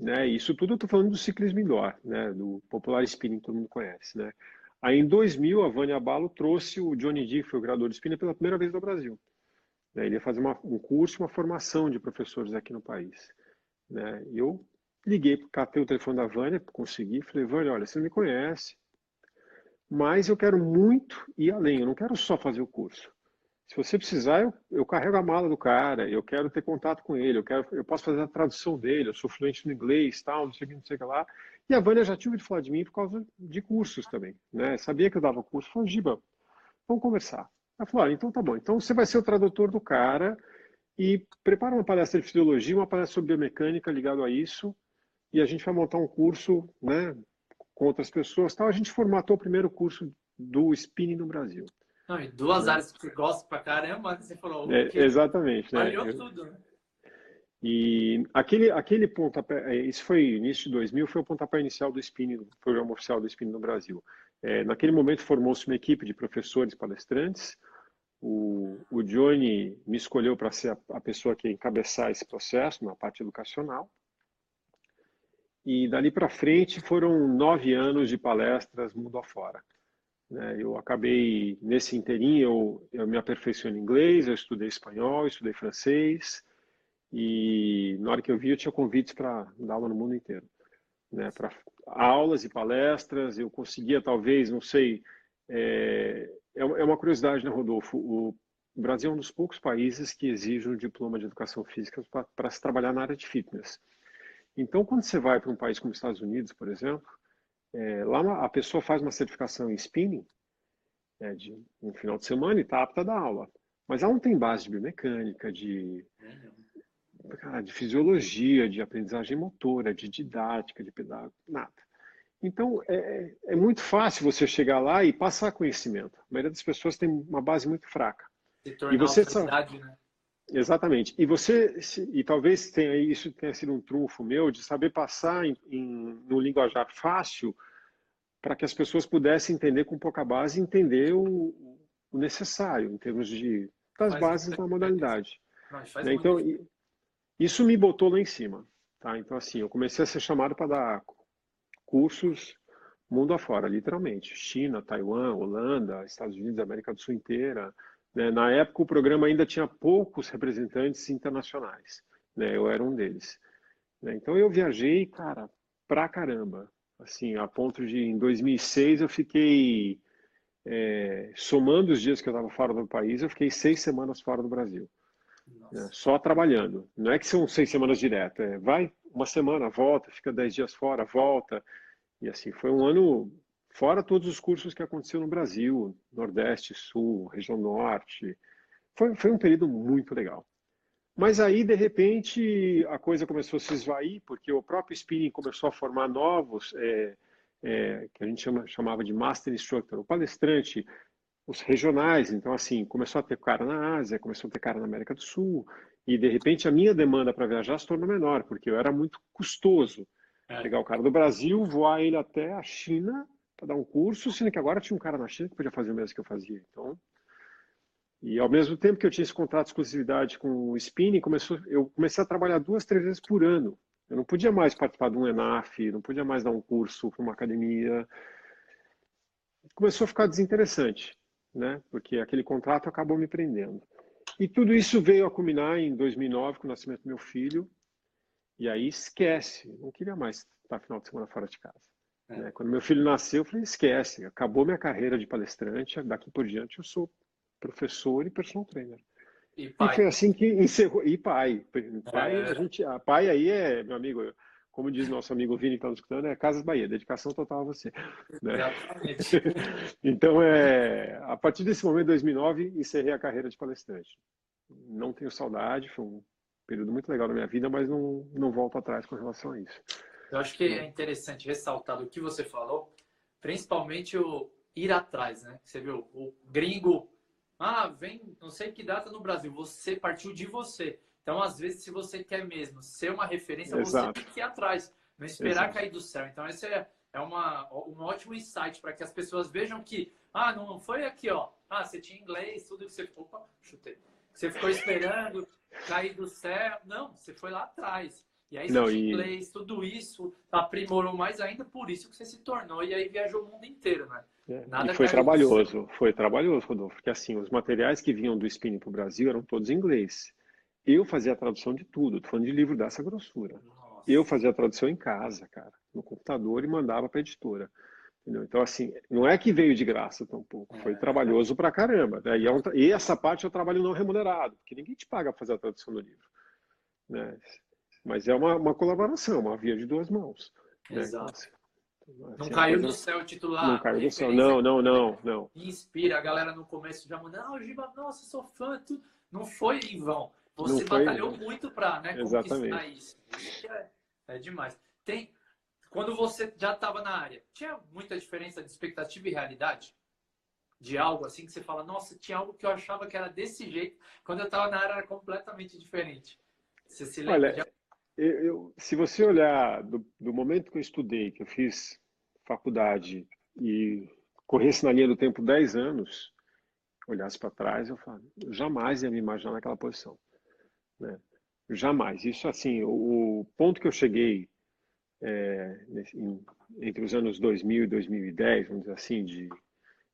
B: Né? Isso tudo eu estou falando do ciclismo indoor, né? do popular spinning, todo mundo conhece. Né? Aí, em 2000, a Vânia Balo trouxe o Johnny D, que foi o criador de spinning, pela primeira vez no Brasil. Né? Ele ia fazer uma, um curso, uma formação de professores aqui no país. Né? E eu liguei, catei o telefone da Vânia, consegui, falei, Vânia, olha, você me conhece, mas eu quero muito ir além, eu não quero só fazer o curso. Se você precisar, eu, eu carrego a mala do cara, eu quero ter contato com ele, eu, quero, eu posso fazer a tradução dele, eu sou fluente no inglês, tal, não sei o que, não sei o que lá. E a Vânia já tinha ouvido falar de mim por causa de cursos também, né? Sabia que eu dava curso, falou, Giba, vamos conversar. Ela falou, então tá bom, então você vai ser o tradutor do cara, e prepara uma palestra de fisiologia, uma palestra sobre biomecânica ligado a isso, e a gente vai montar um curso, né, com outras pessoas, tal. A gente formatou o primeiro curso do spinning no Brasil.
A: Não, e duas é. áreas que você gosta pra caramba, você falou.
B: É, exatamente,
A: né? Valeu tudo, né?
B: E aquele, aquele pontapé, é, isso foi início de 2000, foi o pontapé inicial do spinning, do programa oficial do spinning no Brasil. É, naquele momento formou-se uma equipe de professores palestrantes, o, o Johnny me escolheu para ser a, a, pessoa que encabeçar esse processo na parte educacional. E dali para frente foram nove anos de palestras mundo afora. Né? Eu acabei, nesse inteirinho, eu, eu me aperfeiçoei em inglês, eu estudei espanhol, estudei francês, e na hora que eu vi, eu tinha convites para dar aula no mundo inteiro. Né? Para aulas e palestras, eu conseguia, talvez, não sei, é, é, é uma curiosidade, né, Rodolfo? O Brasil é um dos poucos países que exige um diploma de educação física para se trabalhar na área de fitness. Então, quando você vai para um país como os Estados Unidos, por exemplo, é, lá a pessoa faz uma certificação em spinning é, de um final de semana e está apta a dar aula. Mas ela não tem base de biomecânica, de, de fisiologia, de aprendizagem motora, de didática, de pedagogia, nada. Então, é, é, muito fácil você chegar lá e passar conhecimento. A maioria das pessoas tem uma base muito fraca.
A: Se tornar e você sabe... né?
B: Exatamente. E você, e talvez tenha, isso tenha sido um trunfo meu, de saber passar em, em no linguajar fácil para que as pessoas pudessem entender com pouca base e entender o, o necessário em termos de das faz bases da modalidade. Né? Então, isso me botou lá em cima. Tá? Então, assim, eu comecei a ser chamado para dar cursos mundo afora, literalmente. China, Taiwan, Holanda, Estados Unidos, América do Sul inteira. Né? Na época, o programa ainda tinha poucos representantes internacionais. Né? Eu era um deles. Né? Então, eu viajei, cara, pra caramba. Assim, a ponto de, em 2006, eu fiquei, é, somando os dias que eu estava fora do país, eu fiquei seis semanas fora do Brasil. Né? Só trabalhando. Não é que são seis semanas direto, é vai uma semana, volta, fica dez dias fora, volta. E assim, foi um ano fora todos os cursos que aconteceram no Brasil, Nordeste, Sul, região Norte. Foi, foi um período muito legal. Mas aí, de repente, a coisa começou a se esvair, porque o próprio spinning começou a formar novos, é, é, que a gente chama, chamava de Master Instructor, o palestrante, os regionais. Então, assim, começou a ter cara na Ásia, começou a ter cara na América do Sul, e de repente a minha demanda para viajar se tornou menor, porque eu era muito custoso. É. Pegar o cara do Brasil, voar ele até a China para dar um curso, sendo que agora tinha um cara na China que podia fazer o mesmo que eu fazia. Então, e ao mesmo tempo que eu tinha esse contrato de exclusividade com o Spinning, começou, eu comecei a trabalhar duas, três vezes por ano. Eu não podia mais participar de um ENAF, não podia mais dar um curso para uma academia. Começou a ficar desinteressante, né? Porque aquele contrato acabou me prendendo. E tudo isso veio a culminar em 2009 com o nascimento do meu filho, e aí esquece, não queria mais estar final de semana fora de casa. É. Né? Quando meu filho nasceu, eu falei, esquece, acabou minha carreira de palestrante, daqui por diante eu sou professor e personal trainer. E, pai. e foi assim que encerrou. E pai. Pai, é. a gente, a pai aí é, meu amigo, como diz nosso amigo Vini que está nos escutando, é Casas Bahia, dedicação total a você. Né? então, é, a partir desse momento, 2009, encerrei a carreira de palestrante. Não tenho saudade, foi um período muito legal da minha vida, mas não, não volto atrás com relação a isso.
A: Eu acho que é interessante ressaltar do que você falou, principalmente o ir atrás, né? Você viu, o gringo, ah, vem, não sei que data no Brasil, você partiu de você. Então, às vezes, se você quer mesmo ser uma referência, Exato. você tem que ir atrás, não esperar Exato. cair do céu. Então, esse é, é uma, um ótimo insight para que as pessoas vejam que, ah, não foi aqui, ó. Ah, você tinha inglês, tudo que você. Opa, chutei. Você ficou esperando cair do céu. Não, você foi lá atrás. E aí não, e... inglês, tudo isso aprimorou mais ainda, por isso que você se tornou. E aí viajou o mundo inteiro, né?
B: É, Nada e foi trabalhoso, foi trabalhoso, Rodolfo, porque assim, os materiais que vinham do spinning para o Brasil eram todos em inglês. Eu fazia a tradução de tudo, tô falando de livro dessa grossura. Nossa. Eu fazia a tradução em casa, cara, no computador e mandava para a editora. Entendeu? Então, assim, não é que veio de graça tampouco, foi é. trabalhoso pra caramba. Né? E, é um, e, essa parte é o trabalho não remunerado, porque ninguém te paga para fazer a tradução do livro. Né? Mas é uma, uma colaboração, uma via de duas mãos.
A: Né? Exato. Então, assim, não caiu coisa... do céu o titular.
B: Não caiu do céu, não, não, não, não.
A: Inspira, a galera no começo já mandando, ah, Giba, nossa, sou fã, tudo. Não foi em vão. Você batalhou muito para né, conquistar isso. isso é, é, demais. Tem, quando você já estava na área, tinha muita diferença de expectativa e realidade? De algo assim que você fala, nossa, tinha algo que eu achava que era desse jeito, quando eu estava na área era completamente diferente. Você se lembra?
B: Olha, de... eu, eu, se você olhar do, do momento que eu estudei, que eu fiz faculdade e corresse na linha do tempo 10 anos, olhasse para trás, eu falo, jamais ia me imaginar naquela posição. Né? Jamais. Isso, assim, o, o ponto que eu cheguei é, em, entre os anos 2000 e 2010, vamos dizer assim, de,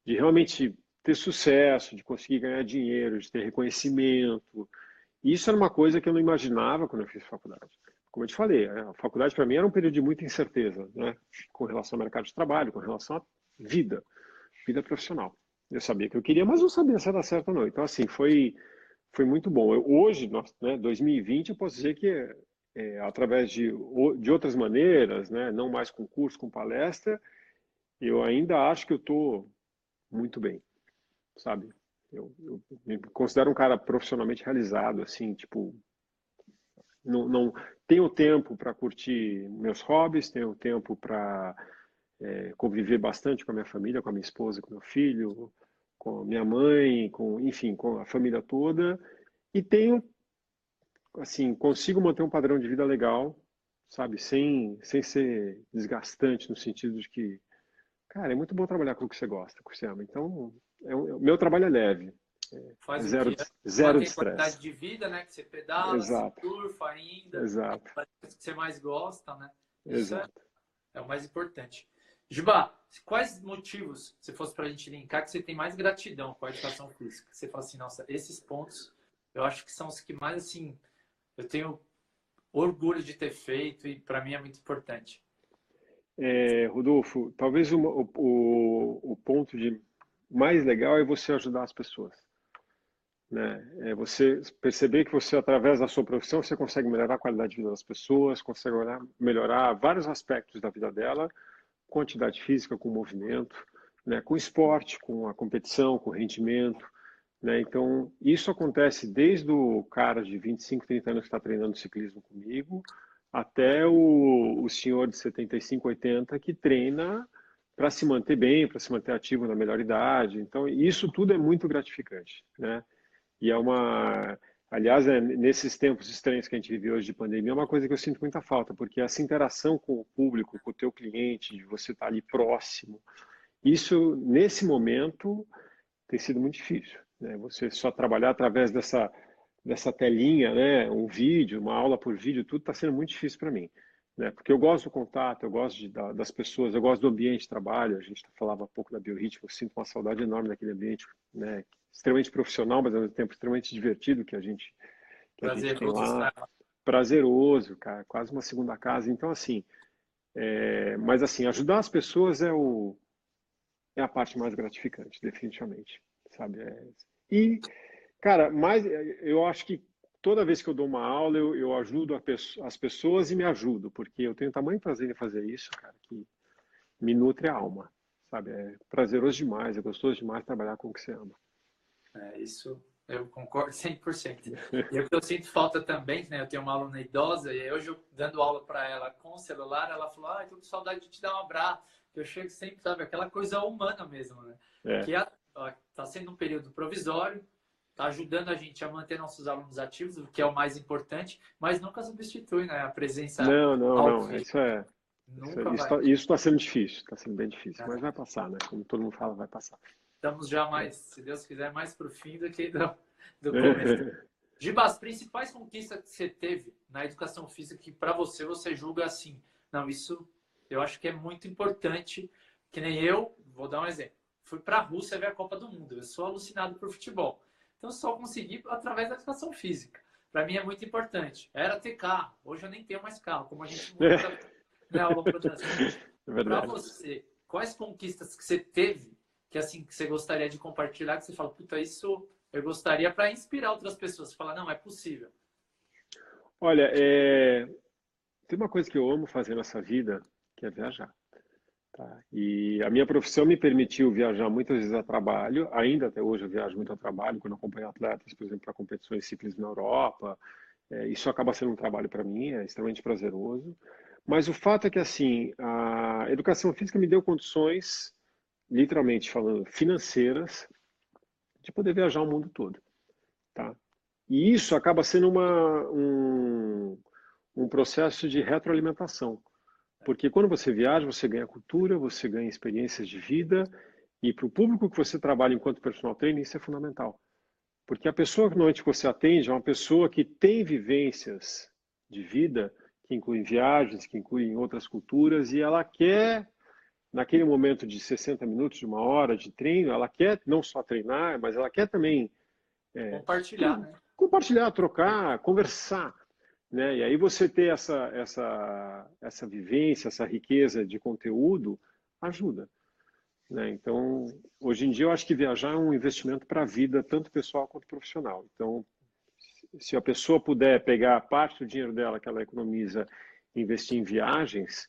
B: de realmente ter sucesso, de conseguir ganhar dinheiro, de ter reconhecimento. Isso era uma coisa que eu não imaginava quando eu fiz faculdade. Como eu te falei, a faculdade para mim era um período de muita incerteza, né? com relação ao mercado de trabalho, com relação à vida, vida profissional. Eu sabia que eu queria, mas não sabia se era certo ou não. Então, assim, foi foi muito bom. Eu, hoje, nós, né, 2020, eu posso dizer que é, através de, de outras maneiras, né, não mais com curso, com palestra, eu ainda acho que eu estou muito bem, sabe? Eu, eu, me considero um cara profissionalmente realizado, assim, tipo, não, não tenho tempo para curtir meus hobbies, tenho tempo para é, conviver bastante com a minha família, com a minha esposa, com meu filho, com minha mãe, com, enfim, com a família toda, e tenho, assim, consigo manter um padrão de vida legal, sabe, sem, sem ser desgastante no sentido de que, cara, é muito bom trabalhar com o que você gosta, com o que você ama. Então, é o é meu trabalho é leve. É,
A: Faz
B: zero,
A: de,
B: zero de estresse.
A: qualidade de vida, né? Que você pedala, Exato. surfa ainda.
B: Exato.
A: Que você mais gosta, né?
B: Isso é Exato.
A: É, é o mais importante. Juba, quais motivos, se fosse para a gente linkar, que você tem mais gratidão com a educação física? Você fala assim, nossa, esses pontos eu acho que são os que mais, assim, eu tenho orgulho de ter feito e para mim é muito importante.
B: É, Rodolfo, talvez o, o, o ponto de mais legal é você ajudar as pessoas. Né? É você perceber que você, através da sua profissão, você consegue melhorar a qualidade de vida das pessoas, consegue melhorar vários aspectos da vida dela, com atividade física, com movimento, né, com esporte, com a competição, com rendimento. Né? Então, isso acontece desde o cara de 25, 30 anos que está treinando ciclismo comigo, até o, o senhor de 75, 80 que treina para se manter bem, para se manter ativo na melhor idade. Então, isso tudo é muito gratificante. Né? E é uma. Aliás, é, nesses tempos estranhos que a gente vive hoje de pandemia, é uma coisa que eu sinto muita falta, porque essa interação com o público, com o teu cliente, de você estar tá ali próximo, isso, nesse momento, tem sido muito difícil. Né? Você só trabalhar através dessa, dessa telinha, né? um vídeo, uma aula por vídeo, tudo está sendo muito difícil para mim. Né? Porque eu gosto do contato, eu gosto de, da, das pessoas, eu gosto do ambiente de trabalho. A gente falava um pouco da biorritmo, eu sinto uma saudade enorme daquele ambiente, né? extremamente profissional, mas ao mesmo tempo extremamente divertido que a gente, que a gente tem lá. Prazeroso, cara, quase uma segunda casa. Então, assim, É, mas assim, ajudar as pessoas é, o, é a parte mais gratificante, definitivamente, sabe? É, e, cara, mais, eu acho que toda vez que eu dou uma aula, eu, eu ajudo peço, as pessoas e me ajudo, porque eu tenho tamanho prazer em fazer isso, cara, que me nutre a alma, sabe? É prazeroso demais, é gostoso demais trabalhar com o que você ama.
A: É, isso eu concordo 100%. E o que eu sinto falta também, né? Eu tenho uma aluna idosa e hoje eu dando aula para ela com o celular, ela falou: "Ah, tô com saudade de te dar um abraço". Eu chego sempre, sabe, aquela coisa humana mesmo, né? É. Que está sendo um período provisório, está ajudando a gente a manter nossos alunos ativos, o que é o mais importante, mas nunca substitui, né, a presença
B: Não, não, não, isso é isso está tá sendo difícil, está sendo bem difícil, é. mas vai passar, né? Como todo mundo fala, vai passar.
A: Estamos já mais, se Deus quiser, mais para o fim do que do, do começo. Giba, as principais conquistas que você teve na educação física que para você você julga assim, não, isso eu acho que é muito importante, que nem eu, vou dar um exemplo. Fui para a Rússia ver a Copa do Mundo. Eu sou alucinado por futebol. Então só consegui através da educação física. Para mim é muito importante. Era ter carro. Hoje eu nem tenho mais carro, como a gente muda né, ao longo da é Para você, quais conquistas que você teve que assim que você gostaria de compartilhar, que você fala, puta, isso eu gostaria para inspirar outras pessoas, falar, não, é possível.
B: Olha, é... tem uma coisa que eu amo fazer nessa vida, que é viajar. Tá? E a minha profissão me permitiu viajar muitas vezes a trabalho, ainda até hoje eu viajo muito a trabalho, quando acompanho atletas, por exemplo, para competições simples na Europa. É, isso acaba sendo um trabalho para mim, é extremamente prazeroso. Mas o fato é que, assim, a educação física me deu condições literalmente falando, financeiras, de poder viajar o mundo todo. Tá? E isso acaba sendo uma, um, um processo de retroalimentação. Porque quando você viaja, você ganha cultura, você ganha experiências de vida, e para o público que você trabalha enquanto personal trainer, isso é fundamental. Porque a pessoa que normalmente você atende é uma pessoa que tem vivências de vida, que incluem viagens, que incluem outras culturas, e ela quer naquele momento de 60 minutos, de uma hora de treino, ela quer não só treinar, mas ela quer também
A: é, compartilhar, né?
B: compartilhar, trocar, conversar, né? E aí você ter essa essa essa vivência, essa riqueza de conteúdo ajuda, né? Então, hoje em dia eu acho que viajar é um investimento para a vida tanto pessoal quanto profissional. Então, se a pessoa puder pegar parte do dinheiro dela que ela economiza e investir em viagens,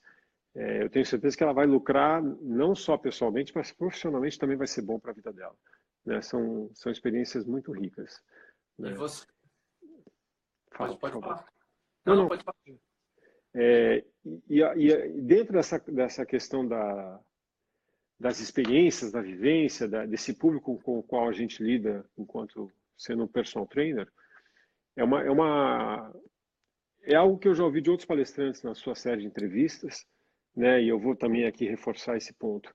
B: é, eu tenho certeza que ela vai lucrar não só pessoalmente, mas profissionalmente também vai ser bom para a vida dela. Né? São, são experiências muito ricas.
A: Né? E você?
B: Fala, pode,
A: pode falar. Não, não, pode falar.
B: É, e, e, dentro dessa, dessa questão da, das experiências, da vivência, da, desse público com o qual a gente lida enquanto sendo um personal trainer, é uma, é uma é algo que eu já ouvi de outros palestrantes na sua série de entrevistas, né? E eu vou também aqui reforçar esse ponto.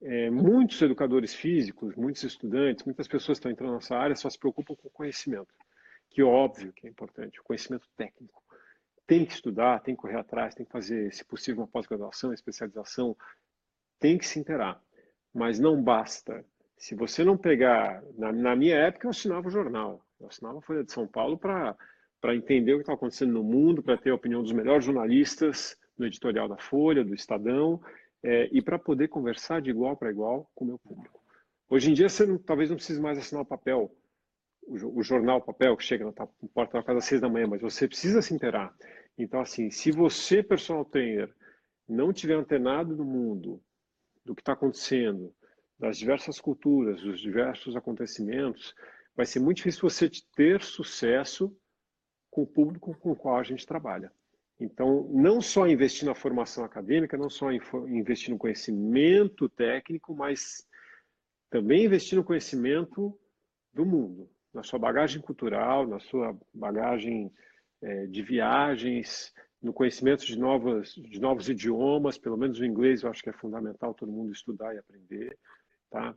B: É, muitos educadores físicos, muitos estudantes, muitas pessoas que estão entrando nessa área só se preocupam com o conhecimento, que é óbvio que é importante, o conhecimento técnico. Tem que estudar, tem que correr atrás, tem que fazer, se possível, uma pós-graduação, especialização, tem que se interar. Mas não basta. Se você não pegar, na, na minha época eu assinava o jornal, eu assinava a Folha de São Paulo para entender o que está acontecendo no mundo, para ter a opinião dos melhores jornalistas, no editorial da Folha, do Estadão, é, e para poder conversar de igual para igual com o meu público. Hoje em dia, você não, talvez não precise mais assinar o papel, o, jornal, o papel que chega na porta da casa às seis da manhã, mas você precisa se inteirar. Então, assim, se você, personal trainer, não tiver antenado no mundo, do que está acontecendo, das diversas culturas, dos diversos acontecimentos, vai ser muito difícil você ter sucesso com o público com o qual a gente trabalha. Então, não só investir na formação acadêmica, não só investir no conhecimento técnico, mas também investir no conhecimento do mundo, na sua bagagem cultural, na sua bagagem é, de viagens, no conhecimento de novos, de novos idiomas, pelo menos o inglês eu acho que é fundamental todo mundo estudar e aprender. Tá?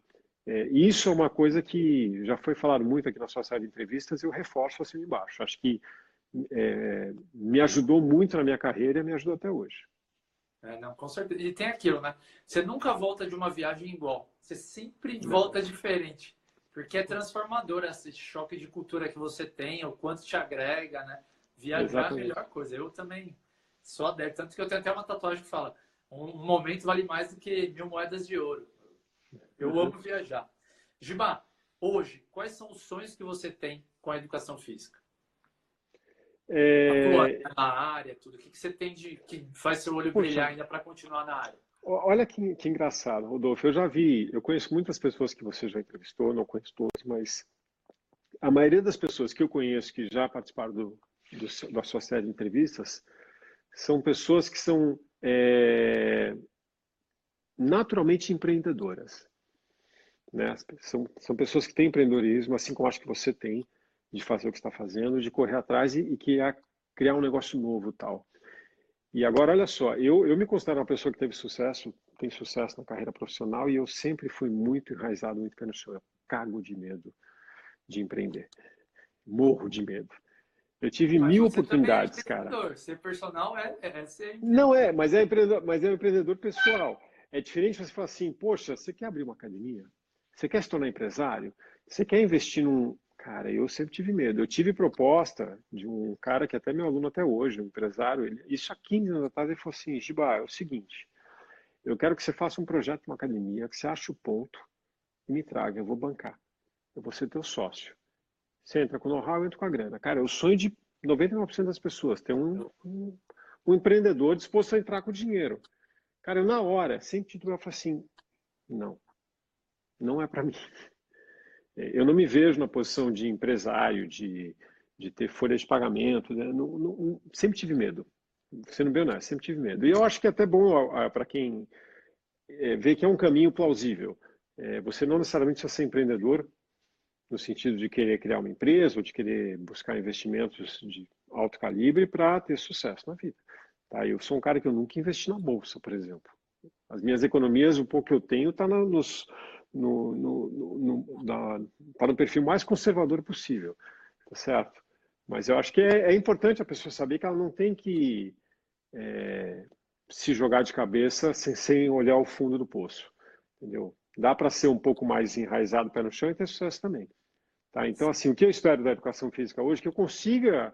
B: É, isso é uma coisa que já foi falado muito aqui na sua série de entrevistas e eu reforço assim embaixo. Acho que é, me ajudou muito na minha carreira e me ajuda até hoje.
A: É, não, com certeza. E tem aquilo, né? Você nunca volta de uma viagem igual. Você sempre volta diferente. Porque é transformador esse choque de cultura que você tem, o quanto te agrega, né? Viajar Exatamente. é a melhor coisa. Eu também sou adepto. Tanto que eu tenho até uma tatuagem que fala: Um momento vale mais do que mil moedas de ouro. Eu uhum. amo viajar. Giba, hoje, quais são os sonhos que você tem com a educação física? É... Na área, tudo. O que, você tem de que faz seu olho Poxa. brilhar ainda para continuar na área?
B: Olha que, que, engraçado, Rodolfo. Eu já vi, eu conheço muitas pessoas que você já entrevistou, não conheço todas, mas a maioria das pessoas que eu conheço que já participaram do, do da sua série de entrevistas são pessoas que são é, naturalmente empreendedoras. Né? São, são pessoas que têm empreendedorismo, assim como acho que você tem, de fazer o que está fazendo, de correr atrás e, e é criar um negócio novo tal. E agora, olha só, eu, eu me considero uma pessoa que teve sucesso, tem sucesso na carreira profissional e eu sempre fui muito enraizado, muito pé no chão. Eu cago de medo de empreender. Morro de medo. Eu tive mas mil é oportunidades, é cara.
A: Ser personal é, é ser.
B: Não é, mas é empreendedor, mas é um empreendedor pessoal. É diferente você falar assim, poxa, você quer abrir uma academia? Você quer se tornar empresário? Você quer investir num. Cara, eu sempre tive medo. Eu tive proposta de um cara que é até meu aluno até hoje, um empresário. Ele, isso há 15 anos atrás, ele falou assim: Giba, é o seguinte, eu quero que você faça um projeto uma academia, que você ache o ponto e me traga, eu vou bancar. Eu vou ser teu sócio. Você entra com know-how, eu entro com a grana. Cara, é o sonho de 99% das pessoas ter um, um, um, empreendedor disposto a entrar com dinheiro. Cara, eu na hora, sempre titular, eu falo assim, não, não é para mim. Eu não me vejo na posição de empresário, de, de ter folha de pagamento. Né? Não, não, sempre tive medo. Você não viu, Sempre tive medo. E eu acho que é até bom para quem é, vê que é um caminho plausível. É, você não necessariamente precisa ser empreendedor no sentido de querer criar uma empresa ou de querer buscar investimentos de alto calibre para ter sucesso na vida. Tá? Eu sou um cara que eu nunca investi na bolsa, por exemplo. As minhas economias, o pouco que eu tenho, está nos no, no, no, na, tá perfil mais conservador possível, tá certo? Mas eu acho que é, é importante a pessoa saber que ela não tem que é, se jogar de cabeça sem, sem olhar o fundo do poço, entendeu? Dá para ser um pouco mais enraizado pé no chão e ter sucesso também. Tá? Então, assim, o que eu espero da educação física hoje é que eu consiga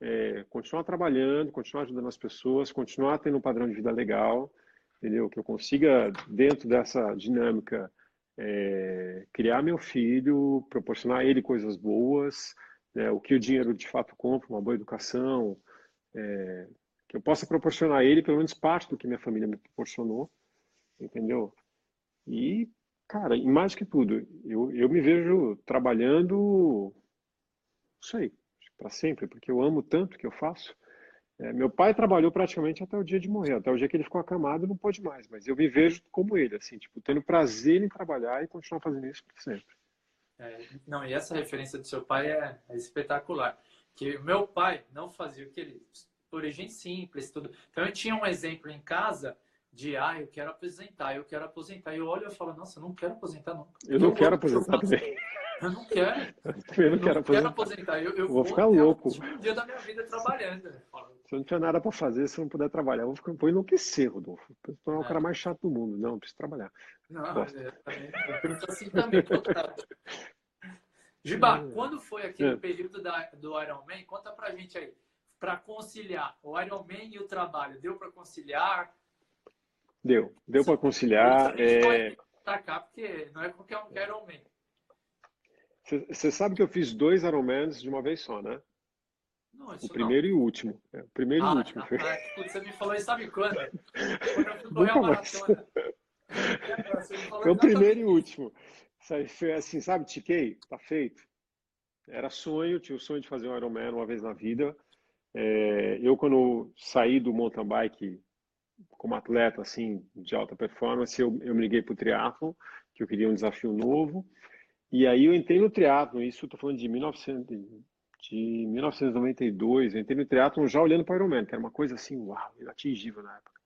B: é, continuar trabalhando, continuar ajudando as pessoas, continuar tendo um padrão de vida legal, entendeu? Que eu consiga, dentro dessa dinâmica, é, criar meu filho, proporcionar a ele coisas boas, né, o que o dinheiro de fato compra, uma boa educação, é, que eu possa proporcionar a ele pelo menos parte do que minha família me proporcionou, entendeu? E, cara, e mais que tudo, eu, eu me vejo trabalhando, isso aí, para sempre, porque eu amo tanto o que eu faço, é, meu pai trabalhou praticamente até o dia de morrer, até o dia que ele ficou acamado não pôde mais, mas eu me vejo como ele, assim, tipo, tendo prazer em trabalhar e continuar fazendo isso por sempre.
A: É, não, e essa referência do seu pai é, é espetacular. Que meu pai não fazia o que ele. Origem simples, tudo. Então eu tinha um exemplo em casa de ah, eu quero aposentar, eu quero aposentar. E eu olho e falo, nossa, eu não quero aposentar, não.
B: Eu, eu não quero aposentar também.
A: Eu não quero.
B: Eu não, quero, aposentar.
A: aposentar. Eu, eu
B: vou, vou, ficar louco.
A: Um dia da minha vida trabalhando. Né?
B: Se eu não tiver nada para fazer, se eu não puder trabalhar, eu vou, ficar, vou enlouquecer, Rodolfo. Eu sou o é. cara mais chato do mundo. Não, eu preciso trabalhar.
A: Não, é, eu penso assim também. Giba, é. quando foi aquele é. período da, do Ironman? Conta pra gente aí. Para conciliar o Ironman e o trabalho, deu para conciliar?
B: Deu, deu para conciliar.
A: É... Tacar, porque não é qualquer um que é Ironman.
B: Você sabe que eu fiz dois Ironmans de uma vez só, né?
A: Não,
B: o primeiro
A: não.
B: e o último. É, o primeiro ah, e o último.
A: Ah, ah, você me falou isso sabe quando? Quando eu fui correr a maratona.
B: Foi o primeiro e o último. Foi assim, sabe, tiquei, tá feito. Era sonho, tinha o sonho de fazer um Ironman uma vez na vida. É, eu, quando saí do mountain bike como atleta, assim, de alta performance, eu, eu me liguei para o triathlon, que eu queria um desafio novo. E aí eu entrei no triatlo, isso estou falando de, 1900, de 1992, eu entrei no triatlo já olhando para o Ironman, que era uma coisa assim, uau, inatingível na época.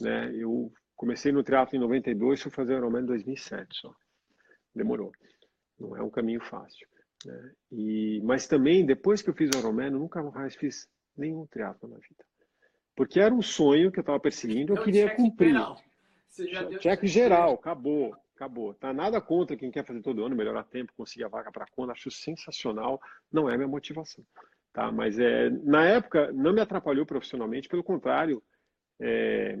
B: Né? Eu comecei no triatlo em 92, fui fazer o Ironman em 2007 só. Demorou. Não é um caminho fácil. Né? E, mas também, depois que eu fiz o Ironman, eu nunca mais fiz nenhum triatlo na vida. Porque era um sonho que eu estava perseguindo, eu, eu queria cumprir. Geral. Cheque geral, acabou acabou. Tá nada contra quem quer fazer todo ano, melhorar tempo, conseguir a vaga para quando, acho sensacional, não é minha motivação. Tá? Mas é, na época não me atrapalhou profissionalmente, pelo contrário, é,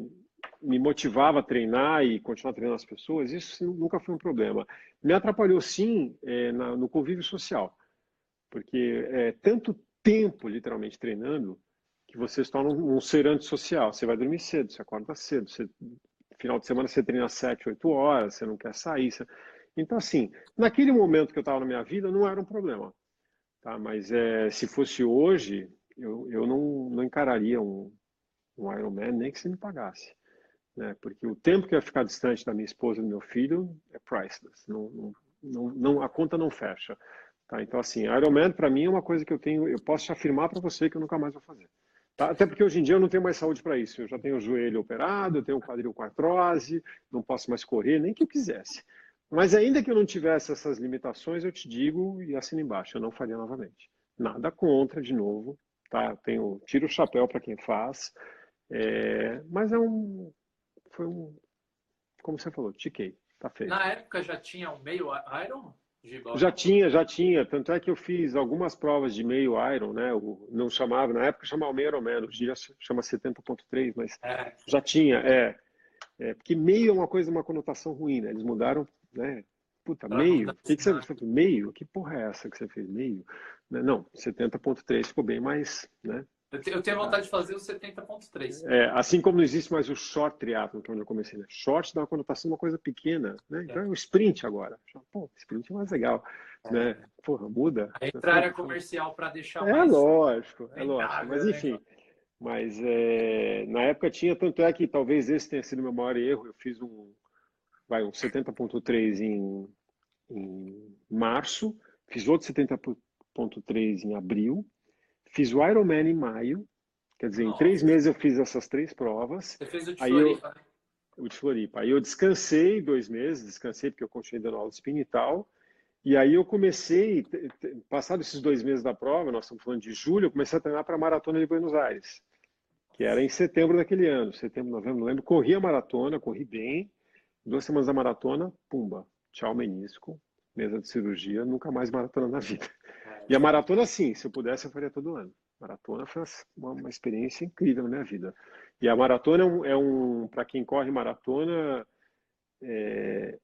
B: me motivava a treinar e continuar treinando as pessoas, isso nunca foi um problema. Me atrapalhou sim é, na, no convívio social, porque é tanto tempo literalmente treinando que você se torna um, um ser antissocial. Você vai dormir cedo, você acorda cedo, você, final de semana você treina 7, 8 horas, você não quer sair. Você... Então, assim, naquele momento que eu estava na minha vida, não era um problema. Tá? Mas é, se fosse hoje, eu, eu não, não encararia um, um Ironman nem que você me pagasse. Né? Porque o tempo que eu ia ficar distante da minha esposa e do meu filho é priceless. Não, não, não, não a conta não fecha. Tá? Então, assim, Ironman para mim é uma coisa que eu tenho, eu posso afirmar para você que eu nunca mais vou fazer. Tá? Até porque hoje em dia eu não tenho mais saúde para isso. Eu já tenho o joelho operado, eu tenho o quadril com artrose, não posso mais correr, nem que eu quisesse. Mas ainda que eu não tivesse essas limitações, eu te digo e assino embaixo, eu não faria novamente. Nada contra, de novo, tá? Tenho, tiro o chapéu para quem faz, é, mas é um, foi um, como você falou, tiquei, tá feito.
A: Na época já tinha um meio Iron?
B: Já tinha, já tinha. Tanto é que eu fiz algumas provas de meio Iron, né? O, não chamava, na época chamava meio Ironman, hoje dia chama 70.3, mas é. já tinha, é, é. Porque meio é uma coisa, uma conotação ruim, né? Eles mudaram né? Puta, meio? O que, que você fez? Meio? Que porra é essa que você fez? Meio? Né, não, 70.3 ficou bem mais, né?
A: Eu tenho vontade de fazer o 70.3.
B: É, assim como não existe mais o short triathlon, que é onde eu comecei, né? Short dá uma conotação uma coisa pequena, né? Então é, é o sprint agora. Pô, sprint é mais legal, é. né? Porra, muda.
A: A entrada comercial para deixar
B: é mais... Lógico, é lógico, mas né, enfim... Mas é, na época tinha, tanto é que talvez esse tenha sido o meu maior erro. Eu fiz um, vai um 70.3 em, em março, fiz outro 70.3 em abril, fiz o Ironman em maio, quer dizer, Nossa. em três meses eu fiz essas três provas.
A: Você fez o de aí Floripa,
B: eu? O de Floripa. Aí eu descansei dois meses, descansei porque eu continuei dando aula de spin e tal, e aí eu comecei, passados esses dois meses da prova, nós estamos falando de julho, eu comecei a treinar para a Maratona de Buenos Aires, que era em setembro daquele ano, setembro, novembro, não lembro. Corri a maratona, corri bem, Duas semanas da maratona, pumba, tchau menisco, mesa de cirurgia, nunca mais maratona na vida. E a maratona, sim, se eu pudesse, eu faria todo ano. Maratona foi uma, uma experiência incrível na minha vida. E a maratona é um, é um para quem corre maratona, é,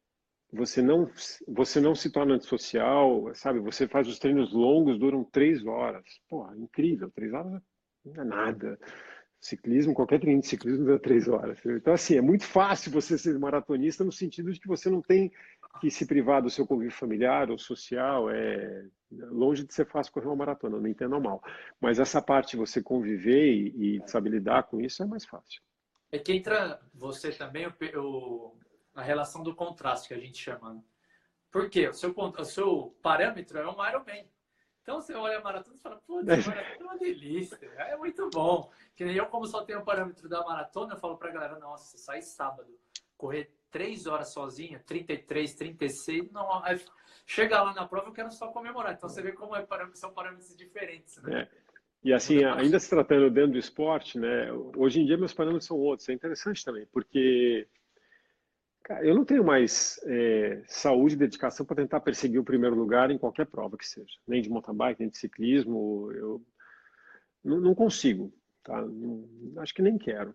B: você não você não se torna antissocial, sabe? Você faz os treinos longos, duram três horas. Porra, incrível, três horas não é nada. Ciclismo, qualquer treino de ciclismo dá três horas. Então, assim, é muito fácil você ser maratonista no sentido de que você não tem que se privar do seu convívio familiar ou social. É longe de ser fácil correr uma maratona, não entendo mal. Mas essa parte de você conviver e, e saber lidar com isso é mais fácil.
A: É que entra você também o, o, a relação do contraste que a gente chama. Né? Por quê? O seu, o seu parâmetro é um Ironman. Então você olha a maratona e fala, putz, a maratona é uma delícia, é muito bom. Que nem eu, como só tenho o parâmetro da maratona, eu falo pra galera, nossa, sai sábado, correr três horas sozinho, 33, 36, não, chega lá na prova eu quero só comemorar. Então você vê como é, são parâmetros diferentes, né?
B: É. E assim, ainda se tratando dentro do esporte, né? Hoje em dia meus parâmetros são outros. É interessante também, porque Cara, eu não tenho mais é, saúde e dedicação para tentar perseguir o primeiro lugar em qualquer prova que seja, nem de mountain bike, nem de ciclismo. Eu não, não consigo, tá? Não, acho que nem quero.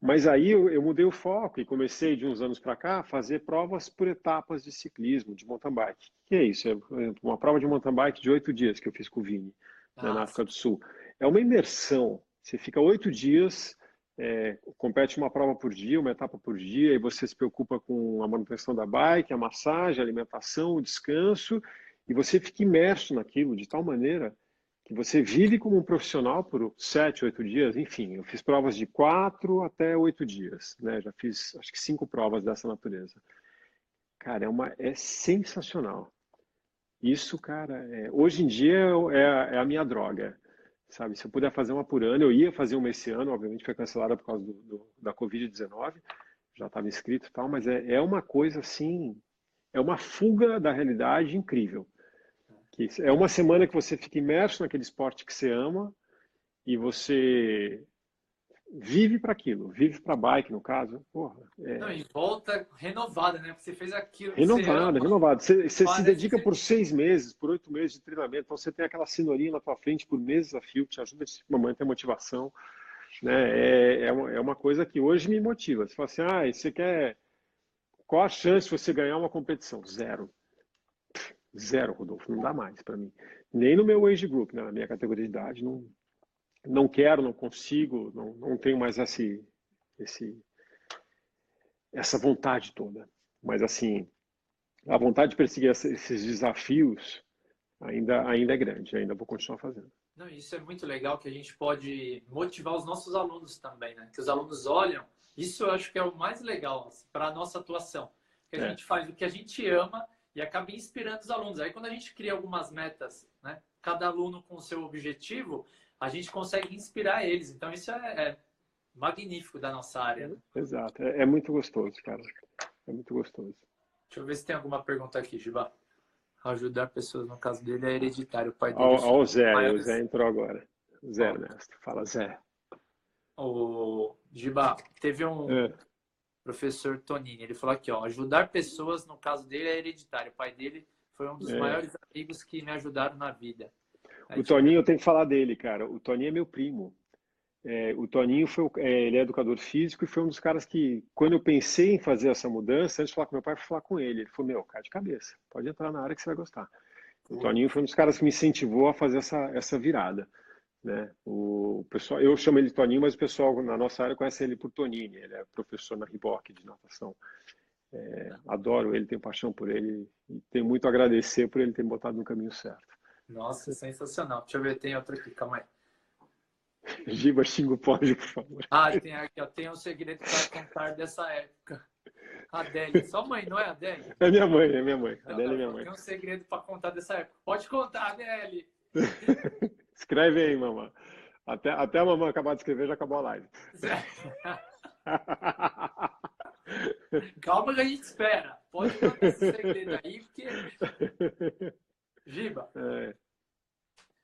B: Mas aí eu, eu, mudei o foco e comecei de uns anos para cá a fazer provas por etapas de ciclismo, de mountain bike. O que é isso? É uma prova de mountain bike de oito dias que eu fiz com o Vini, né, na África do Sul. É uma imersão. Você fica oito dias é, compete uma prova por dia, uma etapa por dia, e você se preocupa com a manutenção da bike, a massagem, a alimentação, o descanso, e você fica imerso naquilo de tal maneira que você vive como um profissional por sete, oito dias, enfim, eu fiz provas de quatro até oito dias, né? Já fiz acho que cinco provas dessa natureza. Cara, é uma é sensacional. Isso, cara, é, hoje em dia é, é a minha droga sabe? Se eu puder fazer uma por ano, eu ia fazer uma esse ano, obviamente foi cancelada por causa do, do da Covid-19, já estava inscrito e tal, mas é, é uma coisa assim, é uma fuga da realidade incrível. Que é uma semana que você fica imerso naquele esporte que você ama e você vive para aquilo, vive para bike, no caso. Porra,
A: é... Não, e volta renovada, né? Porque você fez aquilo.
B: Renovada, você renovada. Você, você se dedica por seis meses, por oito meses de treinamento, então você tem aquela cenourinha na tua frente por meses a fio, que te ajuda a manter a motivação. Né? É, é, uma, é uma coisa que hoje me motiva. Você fala assim, ah, você quer... Qual a chance de você ganhar uma competição? Zero. Zero, Rodolfo. Não dá mais para mim. Nem no meu age group, né? na minha categoria de idade. Não, não quero, não consigo, não, não tenho mais esse, esse, essa vontade toda. Mas, assim, a vontade de perseguir esses desafios ainda, ainda é grande, ainda vou continuar fazendo.
A: Não, isso é muito legal que a gente pode motivar os nossos alunos também, né? Que os alunos olham, isso eu acho que é o mais legal assim, para a nossa atuação. Que a é. gente faz o que a gente ama e acaba inspirando os alunos. Aí quando a gente cria algumas metas, né? Cada aluno com o seu objetivo, a gente consegue inspirar eles. Então isso é, é magnífico da nossa área. Né?
B: Exato, é, é muito gostoso, cara. É muito gostoso.
A: Deixa eu ver se tem alguma pergunta aqui, Giba. Ajudar pessoas, no caso dele, é hereditário. O pai dele.
B: Olha o Zé, o Zé entrou agora. Zé Ernesto, fala Zé.
A: O Giba, teve um é. professor Tonini, ele falou aqui, ó, ajudar pessoas, no caso dele, é hereditário. O pai dele foi um dos é. maiores amigos que me ajudaram na vida.
B: O Toninho, eu tenho que falar dele, cara. O Toninho é meu primo. É, o Toninho foi, é, ele é educador físico e foi um dos caras que, quando eu pensei em fazer essa mudança, antes de falar com meu pai, fui falar com ele. Ele falou: Meu, cara de cabeça, pode entrar na área que você vai gostar. O Toninho foi um dos caras que me incentivou a fazer essa, essa virada. Né? O pessoal, eu chamo ele de Toninho, mas o pessoal na nossa área conhece ele por Tonini. Ele é professor na Riboc de natação. É, adoro ele, tenho paixão por ele e tenho muito a agradecer por ele ter me botado no caminho certo.
A: Nossa, sensacional. Deixa eu ver, tem outro aqui, calma aí.
B: Giba, xinga o pódio, por favor.
A: Ah, tem aqui, ó, tem um segredo para contar dessa época. Adélia, sua mãe, não é Adélia?
B: É minha mãe, é minha mãe. Não, Adélia é minha mãe.
A: Tem um segredo para contar dessa época. Pode contar, Adélia.
B: Escreve aí, mamãe. Até, até a mamãe acabar de escrever, já acabou a live.
A: Calma que a gente espera. Pode contar esse segredo aí, porque. Giba, é.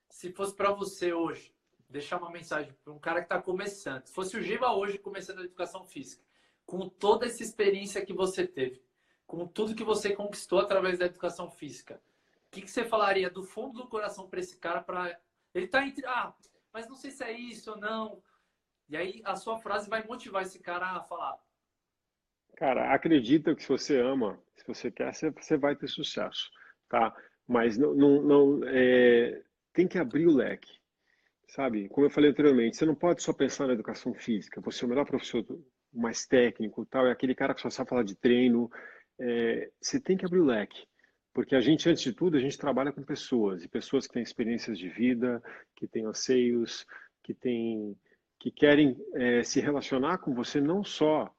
A: se fosse para você hoje, deixar uma mensagem para um cara que está começando. Se fosse o Giba hoje começando a educação física, com toda essa experiência que você teve, com tudo que você conquistou através da educação física, o que, que você falaria do fundo do coração para esse cara? Para ele está entre ah, mas não sei se é isso ou não. E aí a sua frase vai motivar esse cara a falar.
B: Cara, acredita que se você ama, se você quer, você vai ter sucesso, tá? Mas não, não, não é... tem que abrir o leque sabe? Como eu falei anteriormente, você não pode só pensar na educação física. Você é o melhor professor, mais técnico, tal, é aquele cara que só sabe falar de treino. É, você tem que abrir o leque, porque a gente, antes de tudo, a gente trabalha com pessoas e pessoas que têm experiências de vida, que têm anseios, que têm, que querem é, se relacionar com você não só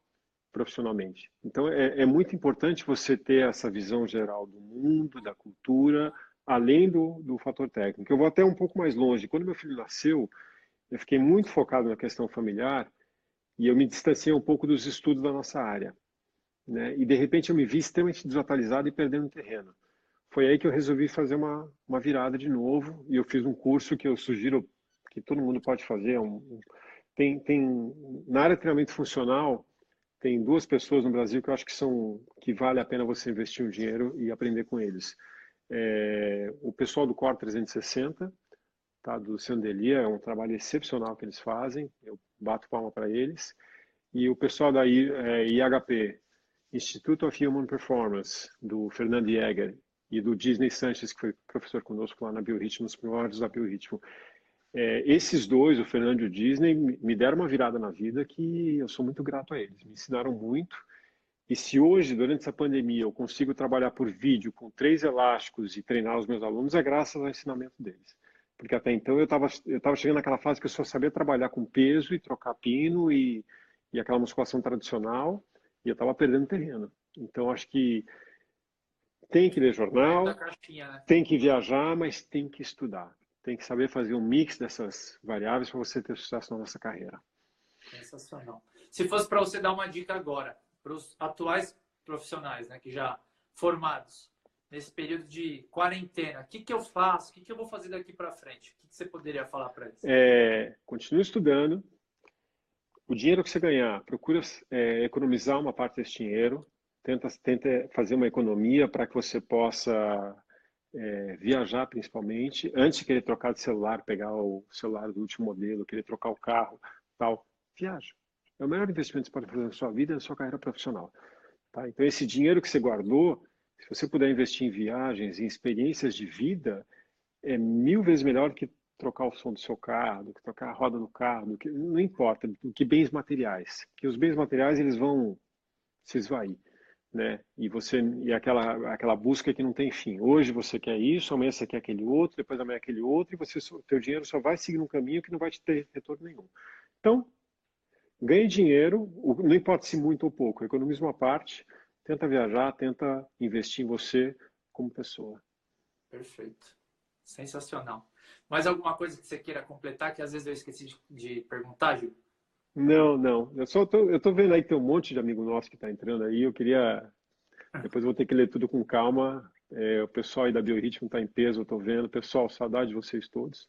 B: profissionalmente. Então é, é muito importante você ter essa visão geral do mundo, da cultura, além do, do fator técnico. Eu vou até um pouco mais longe. Quando meu filho nasceu, eu fiquei muito focado na questão familiar e eu me distanciei um pouco dos estudos da nossa área. Né? E de repente eu me vi extremamente desatualizado e perdendo terreno. Foi aí que eu resolvi fazer uma, uma virada de novo e eu fiz um curso que eu sugiro que todo mundo pode fazer. Um, tem, tem, na área de treinamento funcional, tem duas pessoas no Brasil que eu acho que são que vale a pena você investir um dinheiro e aprender com eles. É, o pessoal do Core 360, tá, do Sandelia, é um trabalho excepcional que eles fazem, eu bato palma para eles. E o pessoal da IHP, é, Institute of Human Performance, do Fernando Jäger, e do Disney Sanchez, que foi professor conosco lá na Biorritmo, nos primórdios da Biorritmo. É, esses dois, o Fernando e o Disney, me deram uma virada na vida que eu sou muito grato a eles. Me ensinaram muito e se hoje, durante essa pandemia, eu consigo trabalhar por vídeo com três elásticos e treinar os meus alunos, é graças ao ensinamento deles. Porque até então eu estava eu tava chegando naquela fase que eu só sabia trabalhar com peso e trocar pino e, e aquela musculação tradicional, e eu estava perdendo terreno. Então acho que tem que ler jornal, né? tem que viajar, mas tem que estudar. Tem que saber fazer um mix dessas variáveis para você ter sucesso na nossa carreira.
A: Sensacional. Se fosse para você dar uma dica agora, para os atuais profissionais, né, que já formados nesse período de quarentena, o que, que eu faço? O que, que eu vou fazer daqui para frente? O que, que, você poderia falar para eles?
B: É, continue estudando. O dinheiro que você ganhar, procura é, economizar uma parte desse dinheiro. Tenta, tenta fazer uma economia para que você possa é, viajar, principalmente. Antes de querer trocar de celular, pegar o celular do último modelo, querer trocar o carro, tal. Viaja. É o melhor investimento que você pode fazer na sua vida, na sua carreira profissional. Tá? Então, esse dinheiro que você guardou, se você puder investir em viagens, em experiências de vida, é mil vezes melhor do que trocar o som do seu carro, do que trocar a roda do carro, do que, não importa, do que bens materiais. Que os bens materiais eles vão se esvair, né? E você e aquela aquela busca que não tem fim. Hoje você quer isso, amanhã você quer aquele outro, depois amanhã aquele outro, e você o teu dinheiro só vai seguir um caminho que não vai te ter retorno nenhum. Então, ganhe dinheiro, não importa se muito ou pouco, economize uma parte, tenta viajar, tenta investir em você como pessoa.
A: Perfeito. Sensacional. Mais alguma coisa que você queira completar que às vezes eu esqueci de, de perguntar, Gil?
B: Não, não. Eu só tô, eu tô vendo aí que tem um monte de amigo nosso que está entrando aí. Eu queria. Depois eu vou ter que ler tudo com calma. É, o pessoal aí da Biorritmo está em peso, eu estou vendo. Pessoal, saudade de vocês todos.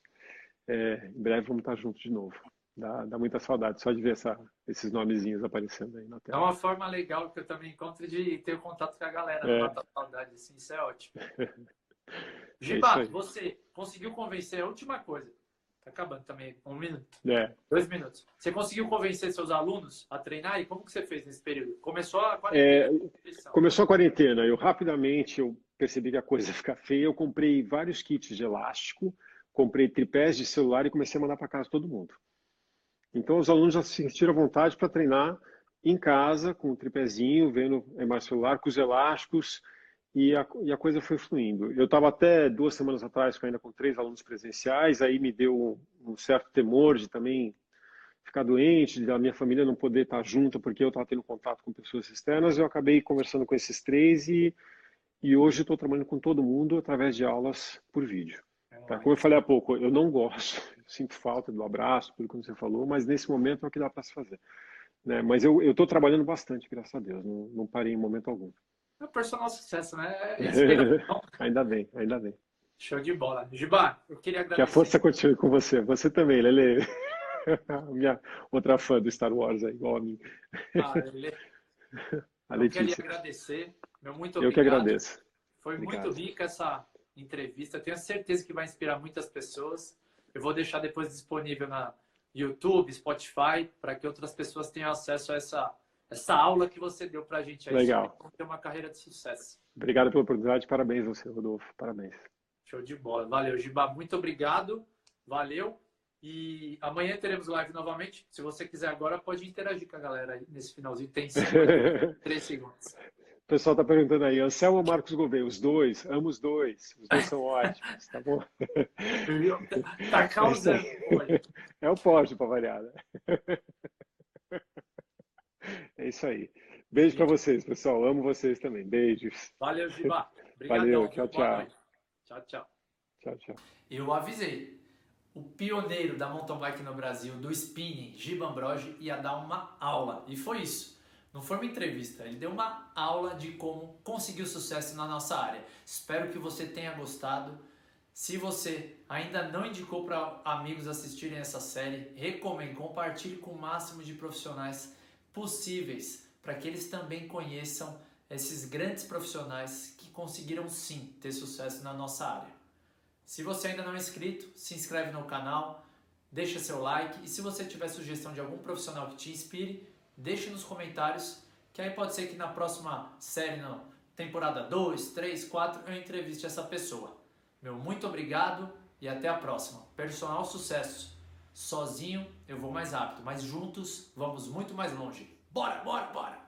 B: É, em breve vamos estar juntos de novo. Dá, dá muita saudade só de ver essa, esses nomezinhos aparecendo aí na tela.
A: É uma forma legal que eu também encontro de ter contato com a galera, é. saudade, assim, isso é ótimo. Giba, é você conseguiu convencer a última coisa. Tá acabando também, um minuto.
B: É.
A: Dois minutos. Você conseguiu convencer seus alunos a treinar e como que você fez nesse período? Começou a quarentena?
B: É, começou a quarentena. Eu rapidamente eu percebi que a coisa fica feia. Eu comprei vários kits de elástico, comprei tripés de celular e comecei a mandar para casa todo mundo. Então os alunos já se sentiram à vontade para treinar em casa com o tripézinho, vendo a imagem celular, com os elásticos e a, e a coisa foi fluindo. Eu estava até duas semanas atrás ainda com três alunos presenciais, aí me deu um certo temor de também ficar doente, da minha família não poder estar junto porque eu estava tendo contato com pessoas externas. Eu acabei conversando com esses três e, e hoje estou trabalhando com todo mundo através de aulas por vídeo. Tá? Como eu falei há pouco, eu não gosto, sinto falta do abraço, tudo que você falou, mas nesse momento é o que dá para se fazer. Né? Mas eu estou trabalhando bastante, graças a Deus, não, não parei em momento algum.
A: É personal sucesso, né? É
B: ainda bem, ainda bem.
A: Show de bola. Giba, eu queria agradecer.
B: Que a força continue com você. Você também, Lele. Minha outra fã do Star Wars aí, igual a mim. Ah, Lele.
A: A eu queria agradecer. Meu muito
B: obrigado. Eu que agradeço.
A: Foi obrigado. muito rica essa entrevista. Tenho certeza que vai inspirar muitas pessoas. Eu vou deixar depois disponível na YouTube, Spotify, para que outras pessoas tenham acesso a essa essa aula que você deu para a gente aí.
B: Legal.
A: Ter uma carreira de sucesso.
B: Obrigado pela oportunidade. Parabéns você, Rodolfo. Parabéns.
A: Show de bola. Valeu, Giba. Muito obrigado. Valeu. E amanhã teremos live novamente. Se você quiser agora, pode interagir com a galera aí nesse finalzinho. Tem cinco, três segundos.
B: O pessoal está perguntando aí, Anselmo ou Marcos Gouveia? Os dois, amo os dois. Os dois são ótimos, tá bom?
A: tá causando.
B: É o pódio para variar, né? É isso aí. Beijo para vocês, pessoal. Amo vocês também. Beijos.
A: Valeu, Giba.
B: Valeu. Tchau, tchau.
A: Tchau, tchau.
B: Tchau, tchau.
A: Eu avisei. O pioneiro da mountain bike no Brasil, do spinning, Giba Ambrogi, ia dar uma aula. E foi isso. Não foi uma entrevista, ele deu uma aula de como conseguir o sucesso na nossa área. Espero que você tenha gostado. Se você ainda não indicou para amigos assistirem essa série, recomendo, compartilhe com o máximo de profissionais possíveis para que eles também conheçam esses grandes profissionais que conseguiram sim ter sucesso na nossa área. Se você ainda não é inscrito, se inscreve no canal, deixa seu like e se você tiver sugestão de algum profissional que te inspire, deixe nos comentários que aí pode ser que na próxima série, na temporada 2, 3, 4, eu entreviste essa pessoa. Meu muito obrigado e até a próxima. Personal sucesso! Sozinho eu vou mais rápido, mas juntos vamos muito mais longe. Bora, bora, bora!